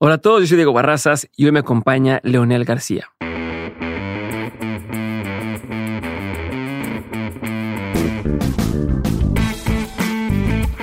Hola a todos, yo soy Diego Barrazas y hoy me acompaña Leonel García.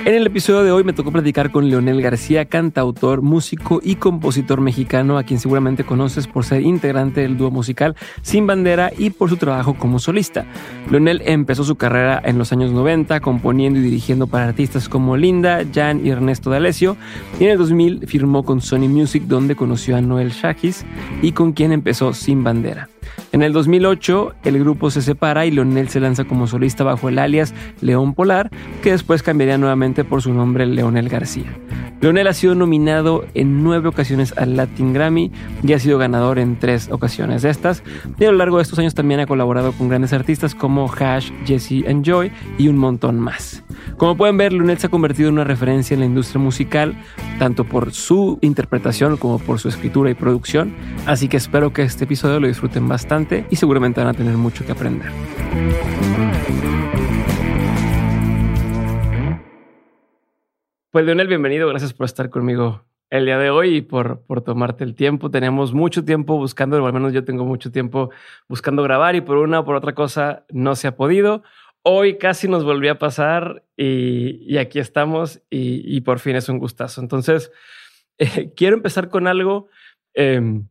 En el episodio de hoy me tocó platicar con Leonel García, cantautor, músico y compositor mexicano, a quien seguramente conoces por ser integrante del dúo musical Sin Bandera y por su trabajo como solista. Leonel empezó su carrera en los años 90 componiendo y dirigiendo para artistas como Linda, Jan y Ernesto D'Alessio, y en el 2000 firmó con Sony Music donde conoció a Noel Shakis y con quien empezó Sin Bandera. En el 2008, el grupo se separa y Leonel se lanza como solista bajo el alias León Polar, que después cambiaría nuevamente por su nombre Leonel García. Leonel ha sido nominado en nueve ocasiones al Latin Grammy y ha sido ganador en tres ocasiones de estas. Y a lo largo de estos años también ha colaborado con grandes artistas como Hash, Jesse and Joy y un montón más. Como pueden ver, Leonel se ha convertido en una referencia en la industria musical, tanto por su interpretación como por su escritura y producción. Así que espero que este episodio lo disfruten bastante y seguramente van a tener mucho que aprender. Pues Leonel, bienvenido, gracias por estar conmigo el día de hoy y por, por tomarte el tiempo. Tenemos mucho tiempo buscando, o al menos yo tengo mucho tiempo buscando grabar y por una o por otra cosa no se ha podido. Hoy casi nos volvió a pasar y, aquí estamos y, por fin es un gustazo. Entonces, eh, quiero empezar con algo. Em,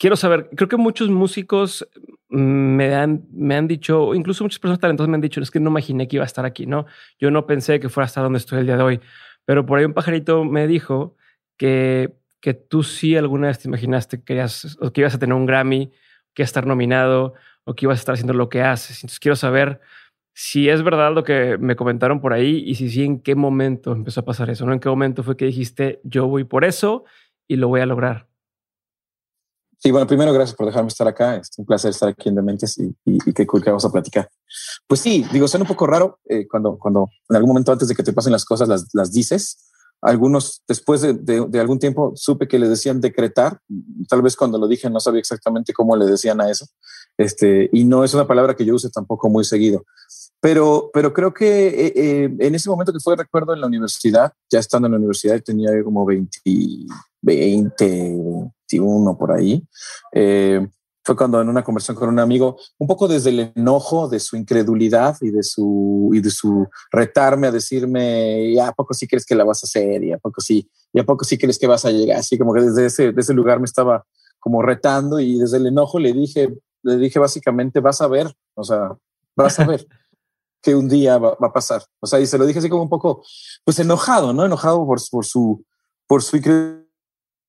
quiero saber, creo que muchos músicos me han, me han dicho, incluso muchas personas talentosas me han dicho, es que no imaginé que iba a estar aquí, ¿no? Yo no pensé que fuera a estar donde estoy el día de hoy. Pero por ahí un pajarito me dijo que, que tú sí alguna vez te imaginaste que, querías, o que ibas a tener un Grammy, que estar nominado o que ibas a estar haciendo lo que haces. Entonces quiero saber si es verdad lo que me comentaron por ahí y si sí, en qué momento empezó a pasar eso, ¿no? ¿En qué momento fue que dijiste, yo voy por eso y lo voy a lograr? Sí, bueno, primero gracias por dejarme estar acá. Es un placer estar aquí en Dementes y, y, qué cool que vamos a platicar. Pues sí, digo, suena un poco raro eh, cuando, cuando en algún momento antes de que te pasen las cosas las, las dices. Algunos, después de, de, algún tiempo, supe que le decían decretar. Tal vez cuando lo dije no sabía exactamente cómo le decían a eso. Este, y no es una palabra que yo use tampoco muy seguido. Pero, pero creo que eh, eh, en ese momento que fue, recuerdo, en la universidad, ya estando en la universidad, tenía como 20, 20 21 por ahí. Eh, fue cuando en una conversación con un amigo, un poco desde el enojo de su incredulidad y de su, y de su retarme a decirme, ¿y a poco sí crees que la vas a hacer? ¿Y a poco sí? ¿Y a poco sí crees que vas a llegar? Así como que desde ese, ese lugar me estaba como retando y desde el enojo le dije, le dije básicamente, vas a ver, o sea, vas a ver que un día va, a pasar. O sea, y se lo dije así como un poco, pues enojado, ¿no? Enojado por, por su, por su que,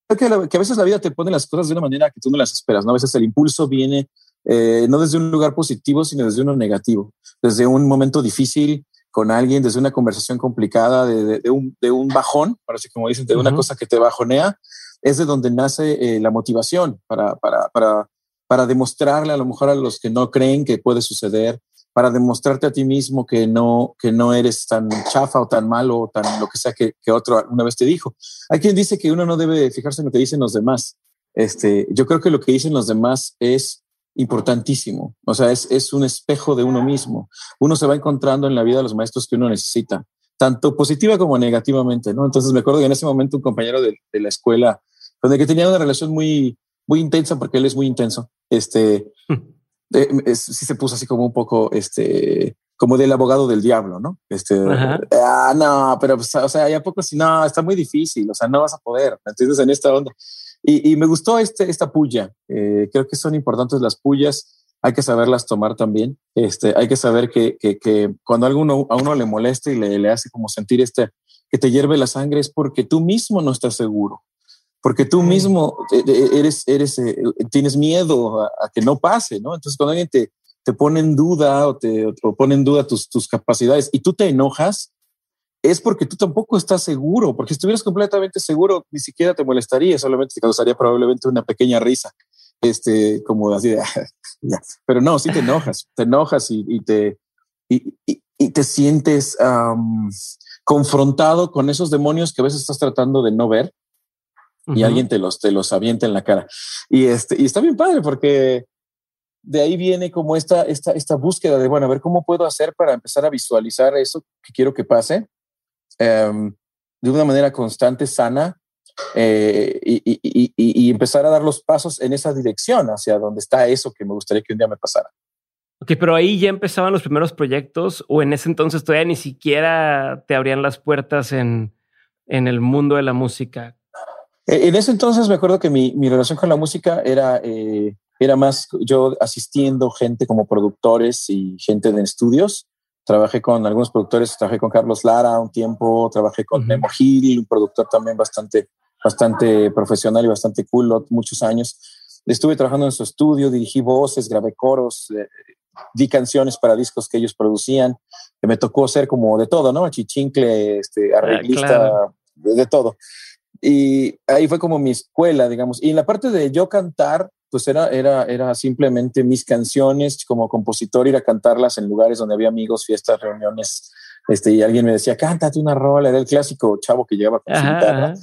a veces la vida te pone las cosas de una manera que tú no las esperas, ¿no? A veces el impulso viene eh, no desde un lugar positivo, sino desde uno negativo, desde un momento difícil con alguien, desde una conversación complicada, de, de, un, de un, bajón, parece como dicen, de una cosa que te bajonea, es de donde nace eh, la motivación para, para, para, para demostrarle a lo mejor a los que no creen que puede suceder, para demostrarte a ti mismo que no, que no eres tan chafa o tan malo o tan lo que sea que, que otro una vez te dijo. Hay quien dice que uno no debe fijarse en lo que dicen los demás. Este, yo creo que lo que dicen los demás es importantísimo. O sea, es, es un espejo de uno mismo. Uno se va encontrando en la vida los maestros que uno necesita, tanto positiva como negativamente, ¿no? Entonces me acuerdo que en ese momento un compañero de, de la escuela, el que tenía una relación muy, muy intensa, porque él es muy intenso, este, hmm sí se puso así como un poco, este, como del abogado del diablo, ¿no? Este, ah, no, pero, pues, o sea, ya poco si no, está muy difícil, o sea, no vas a poder, ¿me entiendes? En esta onda. Y, y me gustó este, esta puya. Eh, creo que son importantes las pullas. Hay que saberlas tomar también. Este, hay que saber que, que, que cuando alguno, a uno le molesta y le, le hace como sentir este, que te hierve la sangre es porque tú mismo no estás seguro porque tú mismo e, e, eres, eres, eh, tienes miedo a, que no pase, ¿no? Entonces, cuando alguien te, te pone en duda o te pone en duda tus, tus capacidades y tú te enojas, es porque tú tampoco estás seguro, porque si estuvieras completamente seguro, ni siquiera te molestaría, solamente te causaría probablemente una pequeña risa, este, como así de, ya. Pero no, sí te enojas, te enojas y, y te, y, y, te sientes confrontado con esos demonios que a veces estás tratando de no ver y alguien te los, te los avienta en la cara. Y, este, y está bien padre porque de ahí viene como esta, esta, esta búsqueda de, bueno, a ver cómo puedo hacer para empezar a visualizar eso que quiero que pase em, de una manera constante, sana, eh, y, empezar a dar los pasos en esa dirección, hacia donde está eso que me gustaría que un día me pasara. Ok, pero ahí ya empezaban los primeros proyectos o en ese entonces todavía ni siquiera te abrían las puertas en, en el mundo de la música. Eh, en ese entonces me acuerdo que mi, mi relación con la música era, eh, era más yo asistiendo gente como productores y gente de estudios. Trabajé con algunos productores, trabajé con Carlos Lara un tiempo, trabajé con Memo Gil, un productor también bastante, bastante profesional y bastante cool, muchos años. Estuve trabajando en su estudio, dirigí voces, grabé coros, eh, di canciones para discos que ellos producían. Me tocó ser como de todo, ¿no? Chichincle, este, ah, arreglista, de, todo. Y ahí fue como mi escuela, digamos. Y en la parte de yo cantar, pues era, era, era simplemente mis canciones como compositor, ir a cantarlas en lugares donde había amigos, fiestas, reuniones. Este, y alguien me decía, cántate una rola, era el clásico chavo que llegaba con su guitarra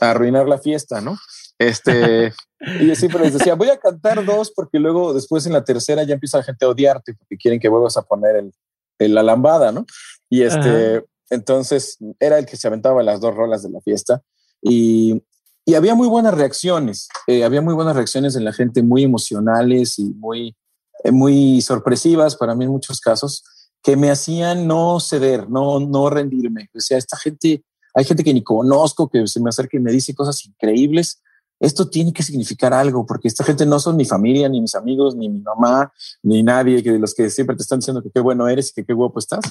a arruinar la fiesta, ¿no? Este, y yo siempre les decía, voy a cantar dos porque luego después en la tercera ya empieza la gente a odiarte porque quieren que vuelvas a poner el, la lambada, ¿no? Y este, entonces era el que se aventaba las dos rolas de la fiesta y, y había muy buenas reacciones, eh, había muy buenas reacciones en la gente, muy emocionales y muy, eh, muy sorpresivas para mí en muchos casos, que me hacían no ceder, no, no rendirme. O sea, esta gente, hay gente que ni conozco, que se me acerca y me dice cosas increíbles esto tiene que significar algo, porque esta gente no son mi familia, ni mis amigos, ni mi mamá, ni nadie que de los que siempre te están diciendo que qué bueno eres y que qué guapo estás.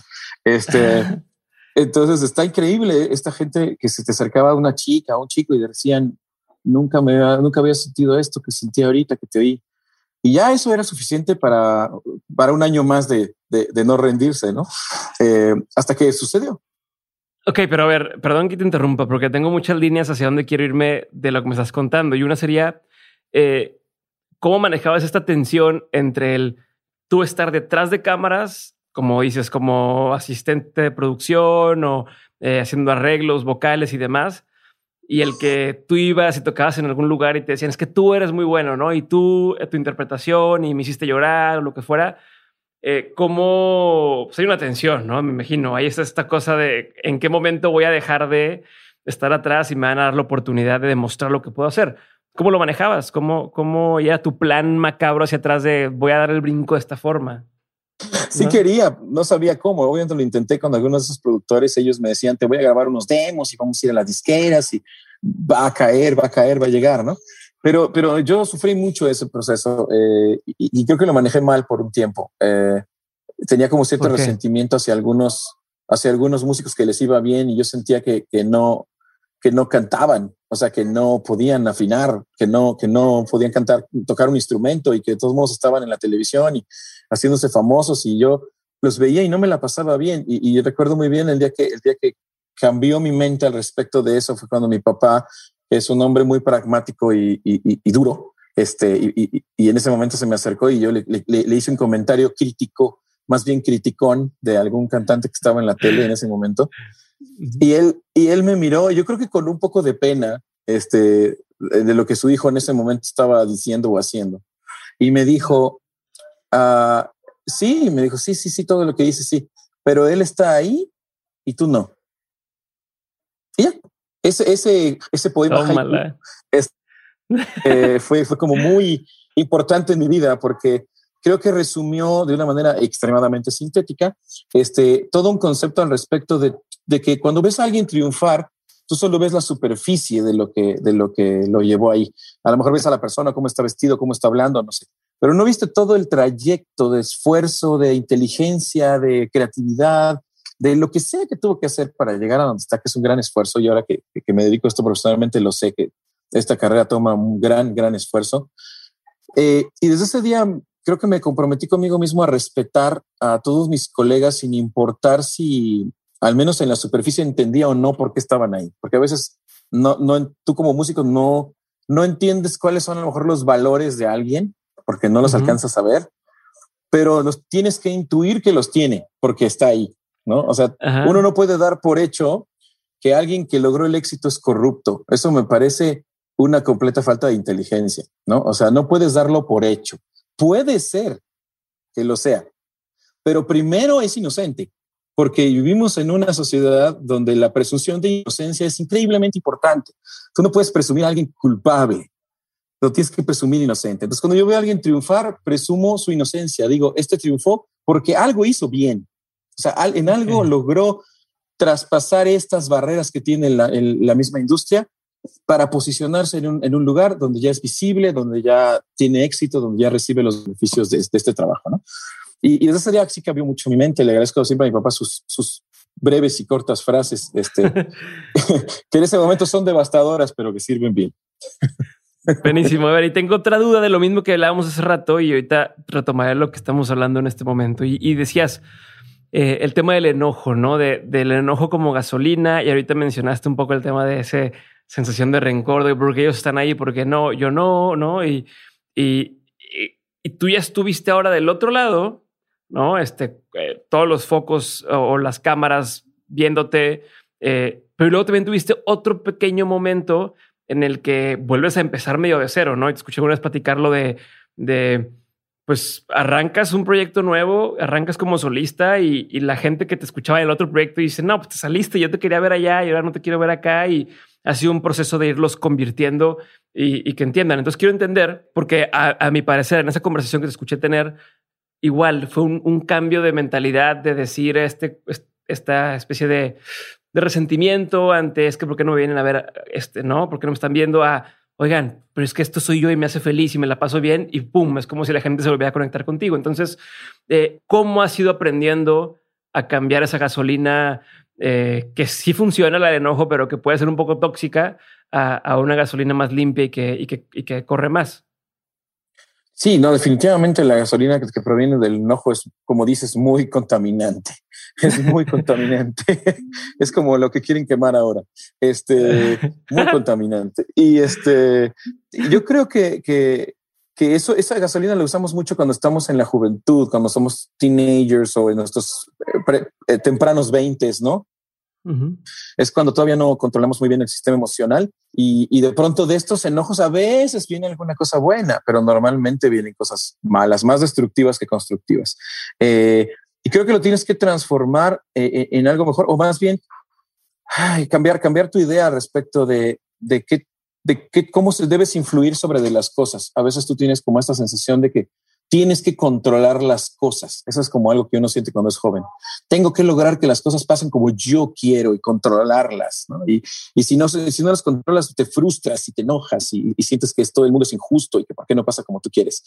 Este, entonces está increíble esta gente que se te acercaba a una chica, a un chico y decían, nunca me nunca había sentido esto que sentí ahorita que te oí. Y ya eso era suficiente para, para un año más de, de, no rendirse, ¿no? Eh, hasta que sucedió. Ok, pero a ver, perdón que te interrumpa, porque tengo muchas líneas hacia dónde quiero irme de lo que me estás contando. Y una sería, eh, ¿cómo manejabas esta tensión entre el tú estar detrás de cámaras, como dices, como asistente de producción o eh, haciendo arreglos vocales y demás, y el que tú ibas y tocabas en algún lugar y te decían, es que tú eres muy bueno, ¿no? Y tú, tu interpretación y me hiciste llorar o lo que fuera eh, cómo pues hay una tensión, ¿no? Me imagino. Ahí está esta cosa de en qué momento voy a dejar de estar atrás y me van a dar la oportunidad de demostrar lo que puedo hacer. ¿Cómo lo manejabas? ¿Cómo, cómo era tu plan macabro hacia atrás de voy a dar el brinco de esta forma? Sí quería, no sabía cómo. Obviamente lo intenté con algunos de esos productores. Ellos me decían, te voy a grabar unos demos y vamos a ir a las disqueras y va a caer, va a caer, va a llegar, ¿no? Pero, pero yo sufrí mucho ese proceso eh, y, creo que lo manejé mal por un tiempo. Eh, tenía como cierto resentimiento hacia algunos, hacia algunos músicos que les iba bien y yo sentía que, que, no, que no cantaban, o sea, que no podían afinar, que no, que no podían cantar, tocar un instrumento y que de todos modos estaban en la televisión y haciéndose famosos y yo los veía y no me la pasaba bien. Y, y recuerdo muy bien el día que, el día que cambió mi mente al respecto de eso fue cuando mi papá es un hombre muy pragmático y, duro. Este, y, en ese momento se me acercó y yo le, hice un comentario crítico, más bien criticón, de algún cantante que estaba en la tele en ese momento. Y él, y él me miró, yo creo que con un poco de pena, este, de lo que su hijo en ese momento estaba diciendo o haciendo. Y me dijo, uh, sí, me dijo, sí, sí, sí, todo lo que dice, sí, pero él está ahí y tú no. Y ya, ese, ese, ese poema eh, fue, fue como muy importante en mi vida porque creo que resumió de una manera extremadamente sintética este, todo un concepto al respecto de, de, que cuando ves a alguien triunfar, tú solo ves la superficie de lo, que, de lo que lo llevó ahí. A lo mejor ves a la persona, cómo está vestido, cómo está hablando, no sé. Pero no viste todo el trayecto de esfuerzo, de inteligencia, de creatividad, de lo que sea que tuvo que hacer para llegar a donde está, que es un gran esfuerzo. Y ahora que, me dedico a esto profesionalmente, lo sé que esta carrera toma un gran, gran esfuerzo. Eh, y desde ese día creo que me comprometí conmigo mismo a respetar a todos mis colegas sin importar si al menos en la superficie entendía o no por qué estaban ahí. Porque a veces no, no, tú como músico no, no entiendes cuáles son a lo mejor los valores de alguien porque no los alcanzas a ver, pero los tienes que intuir que los tiene porque está ahí. ¿no? O sea, uno no puede dar por hecho que alguien que logró el éxito es corrupto. Eso me parece una completa falta de inteligencia, ¿no? O sea, no puedes darlo por hecho. Puede ser que lo sea, pero primero es inocente. Porque vivimos en una sociedad donde la presunción de inocencia es increíblemente importante. Tú no puedes presumir a alguien culpable, lo tienes que presumir inocente. Entonces, cuando yo veo a alguien triunfar, presumo su inocencia. Digo, este triunfó porque algo hizo bien. O sea, en algo logró traspasar estas barreras que tiene la, la misma industria para posicionarse en un, en un, lugar donde ya es visible, donde ya tiene éxito, donde ya recibe los beneficios de, de este trabajo. ¿no? Y, y desde ese día sí cambió mucho mi mente. Le agradezco siempre a mi papá sus, sus breves y cortas frases, este, que en ese momento son devastadoras, pero que sirven bien. Buenísimo. A ver, y tengo otra duda de lo mismo que hablábamos hace rato y ahorita retomaré lo que estamos hablando en este momento. Y, y decías eh, el tema del enojo, ¿no? De, del enojo como gasolina y ahorita mencionaste un poco el tema de esa sensación de rencor, de porque ellos están ahí, porque no, yo no, ¿no? Y, y, y, tú ya estuviste ahora del otro lado, ¿no? Este, eh, todos los focos o, las cámaras viéndote, eh, pero luego también tuviste otro pequeño momento en el que vuelves a empezar medio de cero, ¿no? Te escuché una vez platicarlo de, de, pues arrancas un proyecto nuevo, arrancas como solista y, la gente que te escuchaba en el otro proyecto dice, no, pues te saliste, yo te quería ver allá y ahora no te quiero ver acá y ha sido un proceso de irlos convirtiendo y, y que entiendan. Entonces quiero entender, porque a, a, mi parecer en esa conversación que te escuché tener, igual fue un, un cambio de mentalidad de decir este, esta especie de de resentimiento ante es que por qué no me vienen a ver este, no, porque no me están viendo a oigan, pero es que esto soy yo y me hace feliz y me la paso bien y pum, es como si la gente se volviera a conectar contigo. Entonces, eh, ¿cómo has ido aprendiendo a cambiar esa gasolina eh, que sí funciona, la de enojo, pero que puede ser un poco tóxica, a, a una gasolina más limpia y que, y que, y que corre más? Sí, no, definitivamente la gasolina que, que, proviene del enojo es, como dices, muy contaminante. Es muy contaminante. es como lo que quieren quemar ahora. Este, muy contaminante. Y este, yo creo que, que, que eso, esa gasolina la usamos mucho cuando estamos en la juventud, cuando somos teenagers o en nuestros pre, eh, tempranos veintes, ¿no? Es cuando todavía no controlamos muy bien el sistema emocional y, de pronto de estos enojos a veces viene alguna cosa buena, pero normalmente vienen cosas malas, más destructivas que constructivas. Eh, y creo que lo tienes que transformar eh, en algo mejor o más bien cambiar, cambiar tu idea respecto de, de qué de qué, cómo se debes influir sobre de las cosas. A veces tú tienes como esta sensación de que tienes que controlar las cosas. Eso es como algo que uno siente cuando es joven. Tengo que lograr que las cosas pasen como yo quiero y controlarlas. ¿no? Y, y si, no, si no las controlas, te frustras y te enojas y, y, sientes que todo el mundo es injusto y que por qué no pasa como tú quieres.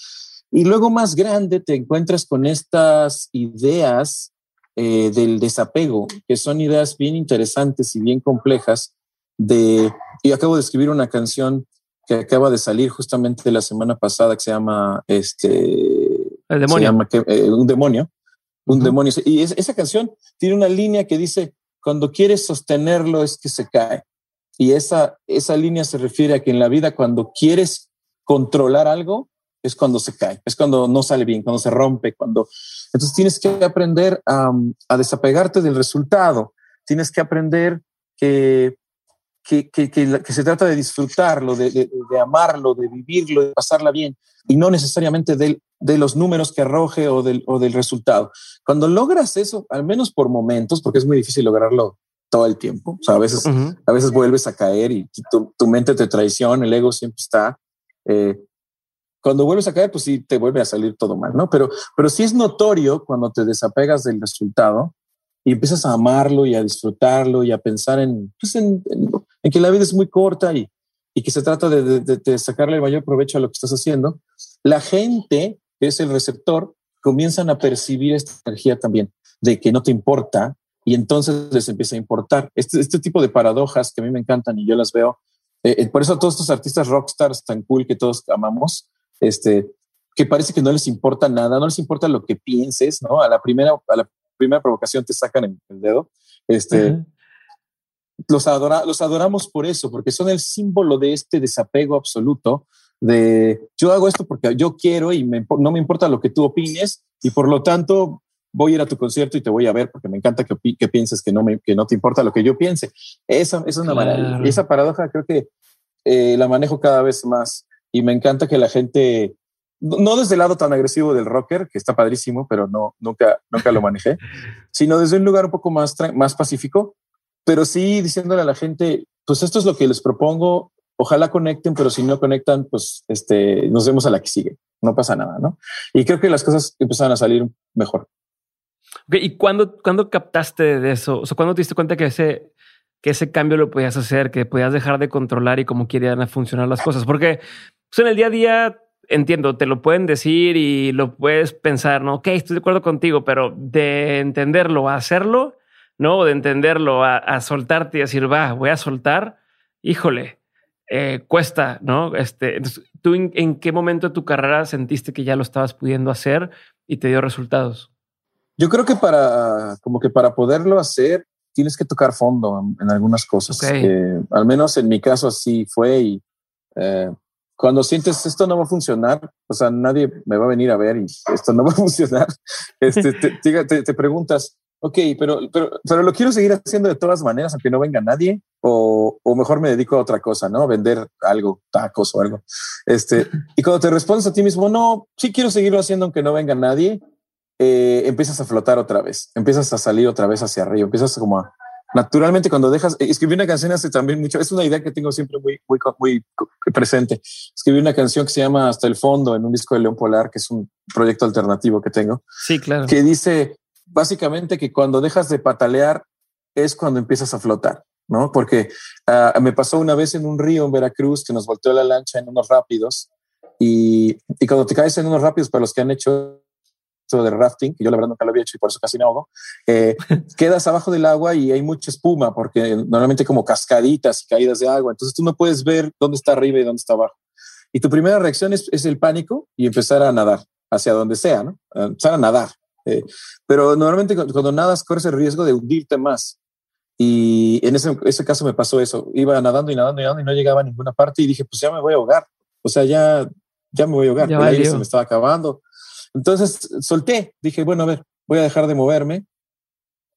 Y luego más grande te encuentras con estas ideas eh, del desapego, que son ideas bien interesantes y bien complejas de, y acabo de escribir una canción que acaba de salir justamente la semana pasada que se llama este el demonio. se llama, que, eh, un demonio un uh -huh. demonio. Y es, esa canción tiene una línea que dice cuando quieres sostenerlo es que se cae y esa esa línea se refiere a que en la vida cuando quieres controlar algo es cuando se cae es cuando no sale bien cuando se rompe cuando entonces tienes que aprender a, a desapegarte del resultado. Tienes que aprender que que, que, que, que, se trata de disfrutarlo, de, de, de, amarlo, de vivirlo, de pasarla bien, y no necesariamente de, de los números que arroje o del, o del resultado. Cuando logras eso, al menos por momentos, porque es muy difícil lograrlo todo el tiempo, o sea, a veces, uh -huh. a veces vuelves a caer y tu, tu, mente te traiciona, el ego siempre está. Eh, cuando vuelves a caer, pues sí, te vuelve a salir todo mal, ¿no? Pero, pero sí es notorio cuando te desapegas del resultado y empiezas a amarlo y a disfrutarlo y a pensar en, pues en, en, en que la vida es muy corta y, y que se trata de, de, sacarle el mayor provecho a lo que estás haciendo, la gente, que es el receptor, comienzan a percibir esta energía también, de que no te importa y entonces les empieza a importar. Este, este tipo de paradojas que a mí me encantan y yo las veo, eh, eh por eso todos estos artistas rockstars tan cool que todos amamos, este, que parece que no les importa nada, no les importa lo que pienses, ¿no? A la primera, a la primera provocación te sacan el dedo. Este. Los, adora, los adoramos por eso, porque son el símbolo de este desapego absoluto de yo hago esto porque yo quiero y me, no me importa lo que tú opines y por lo tanto voy a ir a tu concierto y te voy a ver porque me encanta que, que pienses que no, me, que no te importa lo que yo piense. Esa, esa es una claro. Esa paradoja creo que eh, la manejo cada vez más y me encanta que la gente no desde el lado tan agresivo del rocker, que está padrísimo, pero no, nunca, nunca lo manejé, sino desde un lugar un poco más, más pacífico, pero sí diciéndole a la gente, pues esto es lo que les propongo, ojalá conecten, pero si no conectan, pues este, nos vemos a la que sigue, no pasa nada, ¿no? Y creo que las cosas empezaron a salir mejor. ¿Y cuándo, cuándo captaste de eso? O sea, ¿cuándo te diste cuenta que ese, que ese cambio lo podías hacer, que podías dejar de controlar y cómo querían funcionar las cosas? Porque pues, en el día a día entiendo, te lo pueden decir y lo puedes pensar, ¿no? Ok, estoy de acuerdo contigo, pero de entenderlo a hacerlo, ¿no? De entenderlo a, soltarte y decir, va, voy a soltar, híjole, eh, cuesta, ¿no? Este, ¿tú en, qué momento de tu carrera sentiste que ya lo estabas pudiendo hacer y te dio resultados? Yo creo que para, como que para poderlo hacer, tienes que tocar fondo en, algunas cosas. Eh, al menos en mi caso así fue y eh, cuando sientes esto no va a funcionar, o sea, nadie me va a venir a ver y esto no va a funcionar, este, te, te, preguntas, ok, pero, pero, pero lo quiero seguir haciendo de todas maneras, aunque no venga nadie, o, o mejor me dedico a otra cosa, ¿no? Vender algo, tacos o algo. Este, y cuando te respondes a ti mismo, no, sí quiero seguirlo haciendo aunque no venga nadie, eh, empiezas a flotar otra vez, empiezas a salir otra vez hacia arriba, empiezas como a, naturalmente cuando dejas, eh, escribí una canción hace también mucho, es una idea que tengo siempre muy, muy, muy presente. Escribí una canción que se llama Hasta el fondo en un disco de León Polar, que es un proyecto alternativo que tengo. Sí, claro. Que dice básicamente que cuando dejas de patalear es cuando empiezas a flotar, ¿no? Porque uh, me pasó una vez en un río en Veracruz que nos volteó la lancha en unos rápidos y, y cuando te caes en unos rápidos, para los que han hecho de rafting, que yo la verdad nunca lo había hecho y por eso casi no hago, eh, quedas abajo del agua y hay mucha espuma porque normalmente como cascaditas y caídas de agua, entonces tú no puedes ver dónde está arriba y dónde está abajo. Y tu primera reacción es, es el pánico y empezar a nadar hacia donde sea, ¿no? empezar a nadar. Eh, pero normalmente cuando, nadas corres el riesgo de hundirte más. Y en ese, ese caso me pasó eso. Iba nadando y nadando y nadando y no llegaba a ninguna parte y dije, pues ya me voy a ahogar. O sea, ya, ya me voy a ahogar. el aire se me estaba acabando. Entonces solté, dije, bueno, a ver, voy a dejar de moverme.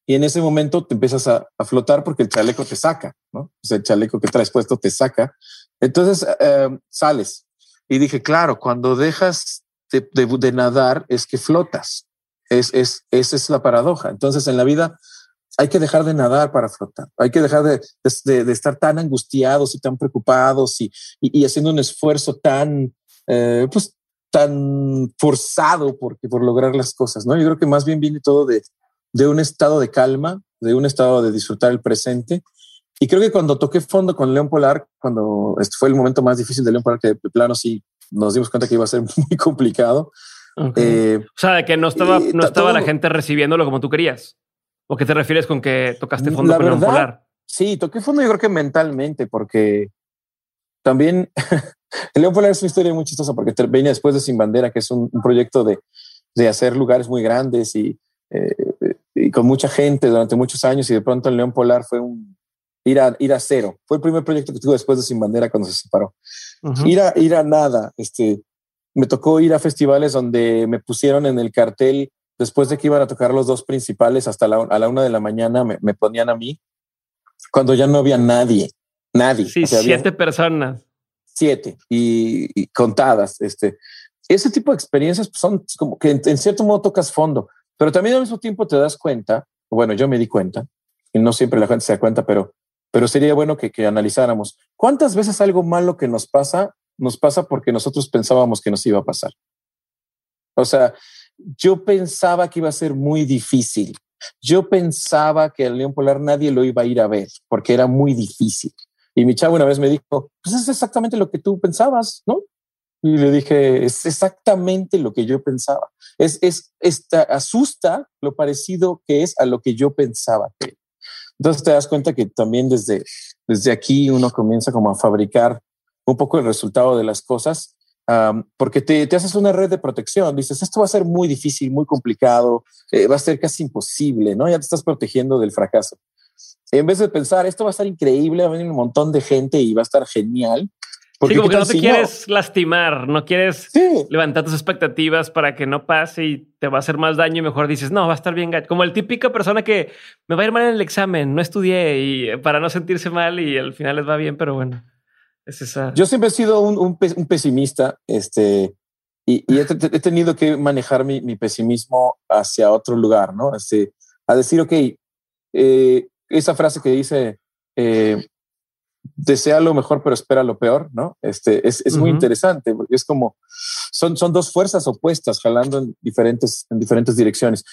Y en ese momento te empiezas a, flotar porque el chaleco te saca, ¿no? O sea, el chaleco que traes puesto te saca. Entonces em, sales. Y dije, claro, cuando dejas de, nadar es que flotas. Es, es, esa es la paradoja. Entonces en la vida hay que dejar de nadar para flotar. Hay que dejar de, de, estar tan angustiados y tan preocupados y, y, haciendo un esfuerzo tan, eh, pues, tan forzado porque, por lograr las cosas, ¿no? Yo creo que más bien viene todo de, de un estado de calma, de un estado de disfrutar el presente. Y creo que cuando toqué fondo con León Polar, cuando este fue el momento más difícil de León Polar, que de plano sí nos dimos cuenta que iba a ser muy complicado. Eh, o sea, de que no estaba, no estaba la gente recibiéndolo como tú querías. ¿O qué te refieres con que tocaste fondo con León Polar? Sí, toqué fondo yo creo que mentalmente, porque también el León Polar es una historia muy chistosa porque viene después de Sin Bandera, que es un, proyecto de, de, hacer lugares muy grandes y, eh, y, con mucha gente durante muchos años y de pronto el León Polar fue un ir a, ir a cero. Fue el primer proyecto que tuve después de Sin Bandera cuando se separó. ir, a, ir a nada. Este, me tocó ir a festivales donde me pusieron en el cartel después de que iban a tocar los dos principales hasta la, a la una de la mañana, me, me ponían a mí cuando ya no había nadie. Nadie. Sí, siete personas siete y, contadas. Este, ese tipo de experiencias son como que en, cierto modo tocas fondo, pero también al mismo tiempo te das cuenta, bueno, yo me di cuenta, y no siempre la gente se da cuenta, pero, pero sería bueno que, que analizáramos cuántas veces algo malo que nos pasa, nos pasa porque nosotros pensábamos que nos iba a pasar. O sea, yo pensaba que iba a ser muy difícil. Yo pensaba que el león polar nadie lo iba a ir a ver porque era muy difícil. Y mi chavo una vez me dijo, pues es exactamente lo que tú pensabas, ¿no? Y le dije, es exactamente lo que yo pensaba. Es, es, esta, asusta lo parecido que es a lo que yo pensaba que. Entonces te das cuenta que también desde, desde aquí uno comienza como a fabricar un poco el resultado de las cosas, porque te, te, haces una red de protección. Dices, esto va a ser muy difícil, muy complicado, eh, va a ser casi imposible, ¿no? Ya te estás protegiendo del fracaso en vez de pensar esto va a estar increíble, va a venir un montón de gente y va a estar genial. Porque sí, como que no te quieres lastimar, no quieres levantar tus expectativas para que no pase y te va a hacer más daño y mejor dices, no, va a estar bien. Como el típica persona que me va a ir mal en el examen, no estudié y eh, para no sentirse mal y al final les va bien, pero bueno, es esa. Yo siempre he sido un, un, pesimista, este, y, he, tenido que manejar mi, pesimismo hacia otro lugar, ¿no? Este, a decir, ok, eh, esa frase que dice, eh, desea lo mejor, pero espera lo peor, ¿no? Este, es, es muy interesante porque es como, son, son dos fuerzas opuestas jalando en diferentes, en diferentes direcciones,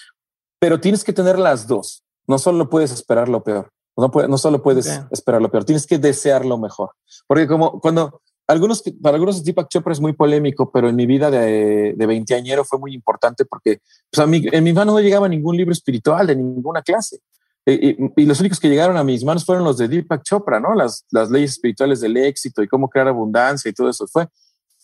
pero tienes que tener las dos. No solo puedes esperar lo peor, no, puede, no solo puedes esperar lo peor, tienes que desear lo mejor. Porque como cuando algunos, para algunos Deepak Chopra es muy polémico, pero en mi vida de, de veinteañero fue muy importante porque pues, a mí, en mis manos no llegaba ningún libro espiritual de ninguna clase. Y, y, los únicos que llegaron a mis manos fueron los de Deepak Chopra, ¿no? Las, las leyes espirituales del éxito y cómo crear abundancia y todo eso fue.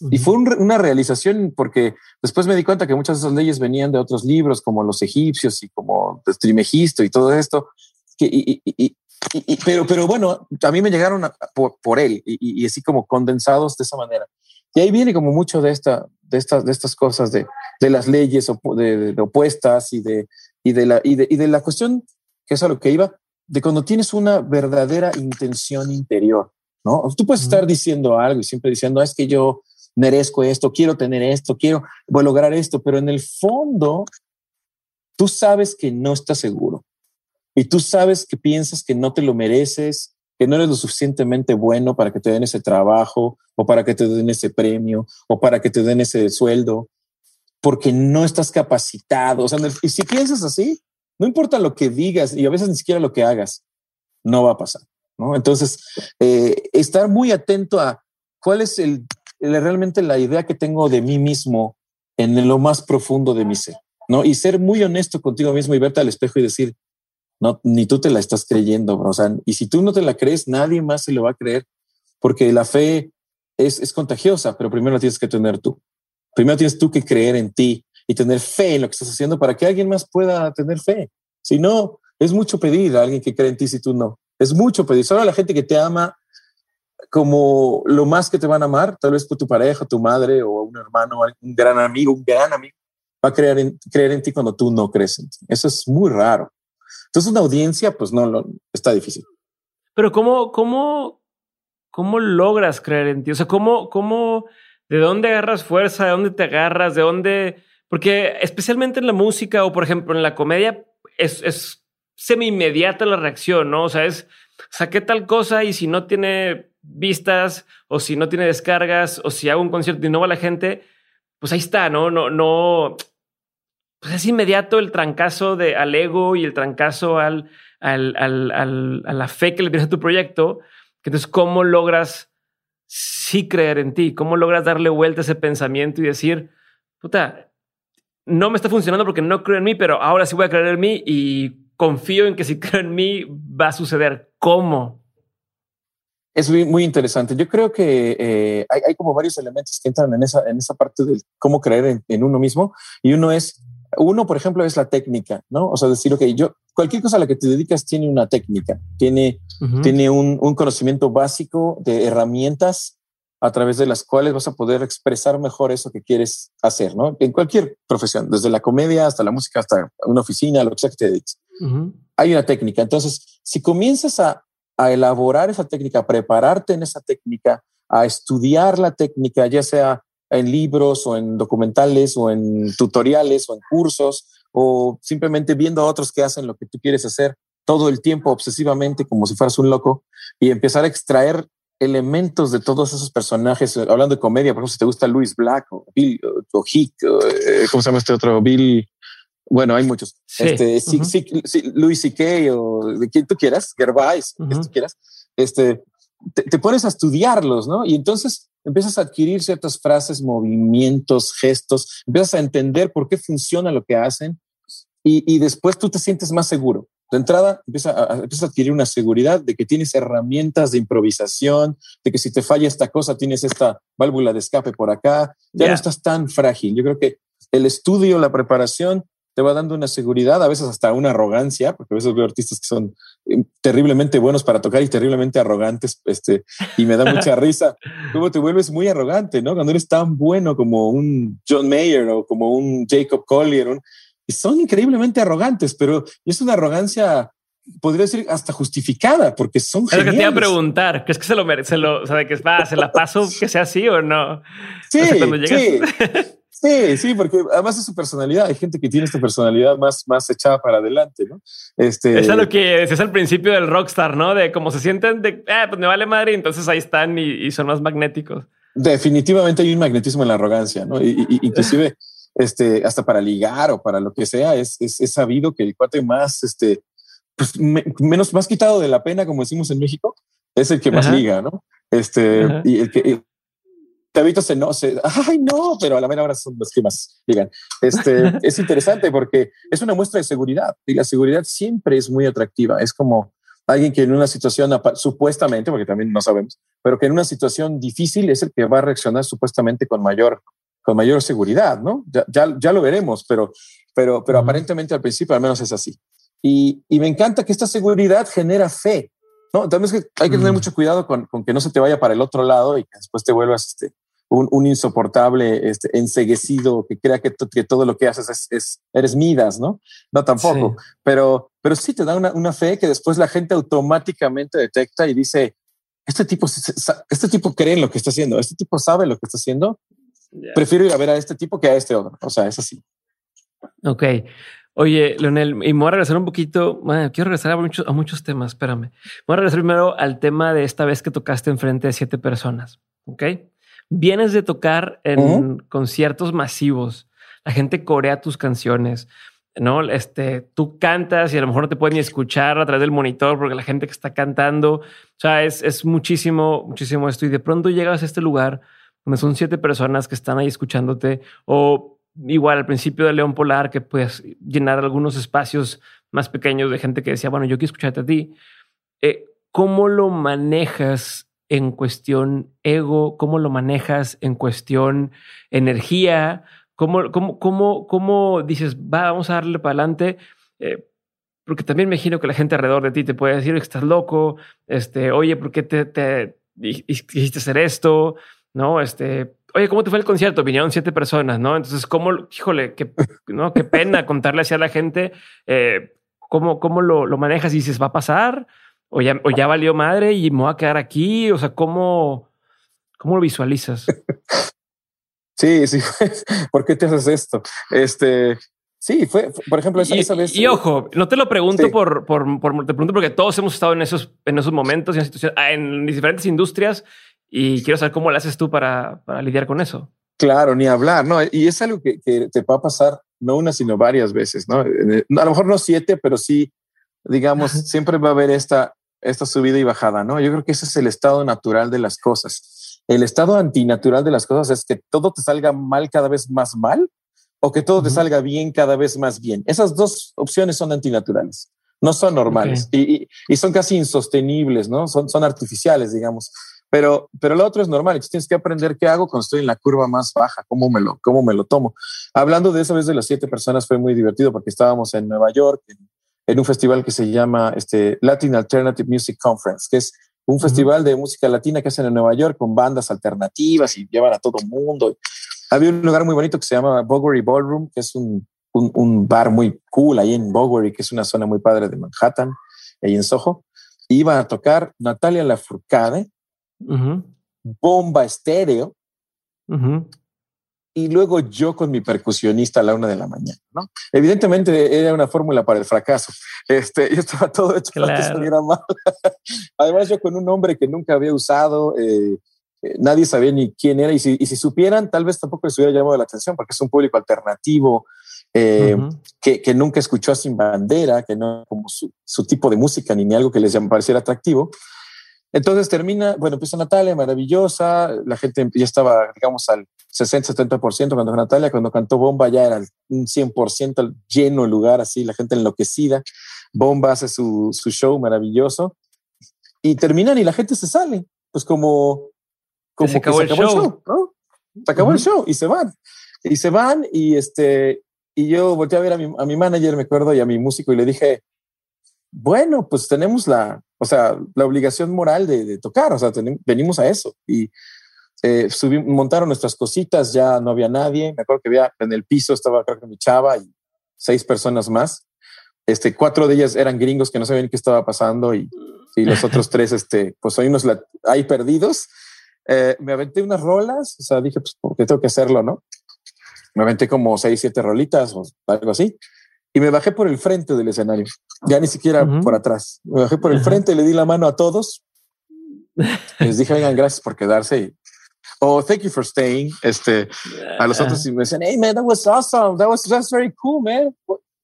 Y fue una realización porque después me di cuenta que muchas de esas leyes venían de otros libros como los egipcios y como Trimegisto y todo esto. Que, y, y, pero, pero bueno, a mí me llegaron por, él y, así como condensados de esa manera. Y ahí viene como mucho de, esta, de, estas, de estas cosas de, de las leyes de, opuestas y de, y, de la, y, de, y de la cuestión, que es a lo que iba, de cuando tienes una verdadera intención interior, ¿no? Tú puedes estar diciendo algo y siempre diciendo, es que yo merezco esto, quiero tener esto, quiero voy a lograr esto, pero en el fondo tú sabes que no estás seguro y tú sabes que piensas que no te lo mereces, que no eres lo suficientemente bueno para que te den ese trabajo o para que te den ese premio o para que te den ese sueldo, porque no estás capacitado. O sea, y si piensas así, no importa lo que digas y a veces ni siquiera lo que hagas, no va a pasar. ¿no? Entonces, eh, estar muy atento a cuál es el, realmente la idea que tengo de mí mismo en lo más profundo de mi ser, ¿no? Y ser muy honesto contigo mismo y verte al espejo y decir, no, ni tú te la estás creyendo, bro. O sea, y si tú no te la crees, nadie más se lo va a creer porque la fe es, es contagiosa, pero primero la tienes que tener tú. Primero tienes tú que creer en ti y tener fe en lo que estás haciendo para que alguien más pueda tener fe. Si no, es mucho pedir a alguien que cree en ti si tú no. Es mucho pedir. Solo a la gente que te ama como lo más que te van a amar, tal vez por tu pareja, tu madre o un hermano, un gran amigo, un gran amigo, va a creer creer en ti cuando tú no crees en ti. Eso es muy raro. Entonces una audiencia, pues no, lo, está difícil. Pero ¿cómo, cómo, cómo logras creer en ti? O sea, ¿cómo, cómo, de dónde agarras fuerza? ¿De dónde te agarras? ¿De dónde? Porque especialmente en la música o, por ejemplo, en la comedia, es, es semi inmediata la reacción, ¿no? O sea, es saqué tal cosa y si no tiene vistas o si no tiene descargas o si hago un concierto y no va la gente, pues ahí está, ¿no? No, no, pues es inmediato el trancazo al ego y el trancazo al, a la fe que le tienes a tu proyecto. Entonces, ¿cómo logras sí creer en ti? ¿Cómo logras darle vuelta a ese pensamiento y decir, puta, no me está funcionando porque no creo en mí, pero ahora sí voy a creer en mí y confío en que si creo en mí va a suceder? ¿Cómo? Es muy, interesante. Yo creo que eh, hay, como varios elementos que entran en esa, en esa parte de cómo creer en, en uno mismo. Y uno es uno, por ejemplo, es la técnica, ¿no? O sea, decir, ok, yo, cualquier cosa a la que te dedicas tiene una técnica, tiene, tiene un, un, conocimiento básico de herramientas a través de las cuales vas a poder expresar mejor eso que quieres hacer, ¿no? En cualquier profesión, desde la comedia hasta la música, hasta una oficina, lo que sea que te dediques. Hay una técnica. Entonces, si comienzas a, a elaborar esa técnica, a prepararte en esa técnica, a estudiar la técnica, ya sea en libros o en documentales o en tutoriales o en cursos o simplemente viendo a otros que hacen lo que tú quieres hacer todo el tiempo obsesivamente como si fueras un loco y empezar a extraer elementos de todos esos personajes, hablando de comedia, por ejemplo, si te gusta Louis Black o Bill o Hick, eh, ¿cómo se llama este otro? Bill, bueno, hay muchos. Este, Louis C.K. o de quien tú quieras, Gervais, uh tú quieras, este, te, te, pones a estudiarlos, ¿no? Y entonces empiezas a adquirir ciertas frases, movimientos, gestos, empiezas a entender por qué funciona lo que hacen y, y después tú te sientes más seguro. De entrada, empiezas a, empiezas a adquirir una seguridad de que tienes herramientas de improvisación, de que si te falla esta cosa, tienes esta válvula de escape por acá, ya no estás tan frágil. Yo creo que el estudio, la preparación te va dando una seguridad, a veces hasta una arrogancia, porque a veces veo artistas que son eh, terriblemente buenos para tocar y terriblemente arrogantes, este, y me da mucha risa. Cómo te vuelves muy arrogante, ¿no? Cuando eres tan bueno como un John Mayer o como un Jacob Collier, y son increíblemente arrogantes, pero es una arrogancia podría decir hasta justificada, porque son Es lo que te iba a preguntar, que es que se lo merece, lo, o sea, que va, se la paso que sea así o no. Sí, sí. Sí, sí, porque además es su personalidad. Hay gente que tiene esta personalidad más, más echada para adelante, ¿no? Este... Es lo que es al principio del rockstar, ¿no? De cómo se sienten de, ah, pues me vale madre, entonces ahí están y, son más magnéticos. Definitivamente hay un magnetismo en la arrogancia, ¿no? Y, inclusive, este, hasta para ligar o para lo que sea, es, es, sabido que el cuate más, este, pues menos, más quitado de la pena, como decimos en México, es el que más liga, ¿no? Este, y el que, Tabito se no, se, ay no, pero a la mera hora son los que más digan. Este es interesante porque es una muestra de seguridad y la seguridad siempre es muy atractiva. Es como alguien que en una situación supuestamente, porque también no sabemos, pero que en una situación difícil es el que va a reaccionar supuestamente con mayor, con mayor seguridad, ¿no? Ya, ya, ya lo veremos, pero, pero, pero aparentemente al principio al menos es así. Y, y me encanta que esta seguridad genera fe. No, también es que hay que tener mucho cuidado con, con, que no se te vaya para el otro lado y que después te vuelvas este, un, insoportable este, enseguecido que crea que, que, todo lo que haces es, eres Midas, ¿no? No tampoco, pero, pero sí te da una, una, fe que después la gente automáticamente detecta y dice, este tipo, este tipo cree en lo que está haciendo, este tipo sabe lo que está haciendo. Prefiero ir a ver a este tipo que a este otro. O sea, es así. Ok. Oye, Leonel, y me voy a regresar un poquito. Bueno, quiero regresar a muchos, a muchos temas. Espérame. Voy a regresar primero al tema de esta vez que tocaste enfrente de siete personas. Ok vienes de tocar en conciertos masivos, la gente corea tus canciones, ¿no? Este, tú cantas y a lo mejor no te pueden ni escuchar a través del monitor porque la gente que está cantando, o sea, es, es muchísimo, muchísimo esto. Y de pronto llegas a este lugar donde son siete personas que están ahí escuchándote o igual al principio de León Polar que puedes llenar algunos espacios más pequeños de gente que decía, bueno, yo quiero escucharte a ti. Eh, ¿Cómo lo manejas en cuestión ego, cómo lo manejas en cuestión energía, cómo, cómo, cómo, cómo dices, va, vamos a darle para adelante. Eh, porque también me imagino que la gente alrededor de ti te puede decir que estás loco, este, oye, ¿por qué te, te quisiste hacer esto? No, este, oye, ¿cómo te fue el concierto? Vinieron siete personas, ¿no? Entonces, ¿cómo, híjole, qué, ¿no? qué pena contarle así a la gente? Eh, ¿Cómo, cómo lo, lo manejas y dices, va a pasar? O ya, o ya valió madre y me voy a quedar aquí. O sea, ¿cómo, cómo lo visualizas? Sí, sí. ¿Por qué te haces esto? Este, sí, fue, por ejemplo, esa, y, vez. Y ojo, no te lo pregunto por, por, por, te pregunto porque todos hemos estado en esos, en esos momentos y en, situaciones, ah, en diferentes industrias y quiero saber cómo lo haces tú para, para lidiar con eso. Claro, ni hablar, ¿no? Y es algo que, que, te va a pasar no una, sino varias veces, ¿no? A lo mejor no siete, pero sí, digamos, siempre va a haber esta, esta subida y bajada, ¿no? Yo creo que ese es el estado natural de las cosas. El estado antinatural de las cosas es que todo te salga mal cada vez más mal o que todo te salga bien cada vez más bien. Esas dos opciones son antinaturales, no son normales y, son casi insostenibles, ¿no? Son, son artificiales, digamos. Pero, pero lo otro es normal. Entonces tienes que aprender qué hago cuando estoy en la curva más baja, cómo me lo, cómo me lo tomo. Hablando de esa vez de las siete personas fue muy divertido porque estábamos en Nueva York, en en un festival que se llama este, Latin Alternative Music Conference, que es un festival de música latina que hacen en Nueva York con bandas alternativas y llevan a todo el mundo. Había un lugar muy bonito que se llama Bowery Ballroom, que es un, un, bar muy cool ahí en Bowery, que es una zona muy padre de Manhattan, ahí en Soho. Iba a tocar Natalia Lafourcade, Bomba Estéreo, y luego yo con mi percusionista a la una de la mañana, ¿no? Evidentemente era una fórmula para el fracaso. Este, y estaba todo hecho para que saliera mal. Además, yo con un nombre que nunca había usado, eh, eh, nadie sabía ni quién era, y si, y si, supieran, tal vez tampoco les hubiera llamado la atención, porque es un público alternativo, eh, que, que, nunca escuchó a Sin Bandera, que no como su, su tipo de música ni, ni algo que les pareciera atractivo. Entonces termina, bueno, empieza Natalia, maravillosa, la gente ya estaba, digamos, al 60-70% cuando Natalia, cuando cantó Bomba ya era un 100% lleno el lugar, así, la gente enloquecida. Bomba hace su, su, show maravilloso y terminan y la gente se sale, pues como, como se acabó, el, show. ¿no? Se acabó el show y se van. Y se van y este, y yo volteé a ver a mi, a mi manager, me acuerdo, y a mi músico y le dije, bueno, pues tenemos la, o sea, la obligación moral de, de tocar, o sea, venimos a eso. Y eh, montaron nuestras cositas, ya no había nadie. Me acuerdo que había en el piso estaba creo que mi chava y seis personas más. Este, cuatro de ellas eran gringos que no sabían qué estaba pasando y, y los otros tres, este, pues hay unos ahí perdidos. Eh, me aventé unas rolas, o sea, dije, pues porque tengo que hacerlo, ¿no? me aventé como seis, siete rolitas o algo así. Y me bajé por el frente del escenario, ya ni siquiera por atrás. Me bajé por el frente, le di la mano a todos. Les dije, vengan, gracias por quedarse. Y, oh, thank you for staying. Este, a los otros y me decían, hey, man, that was awesome. That was that's very cool, man.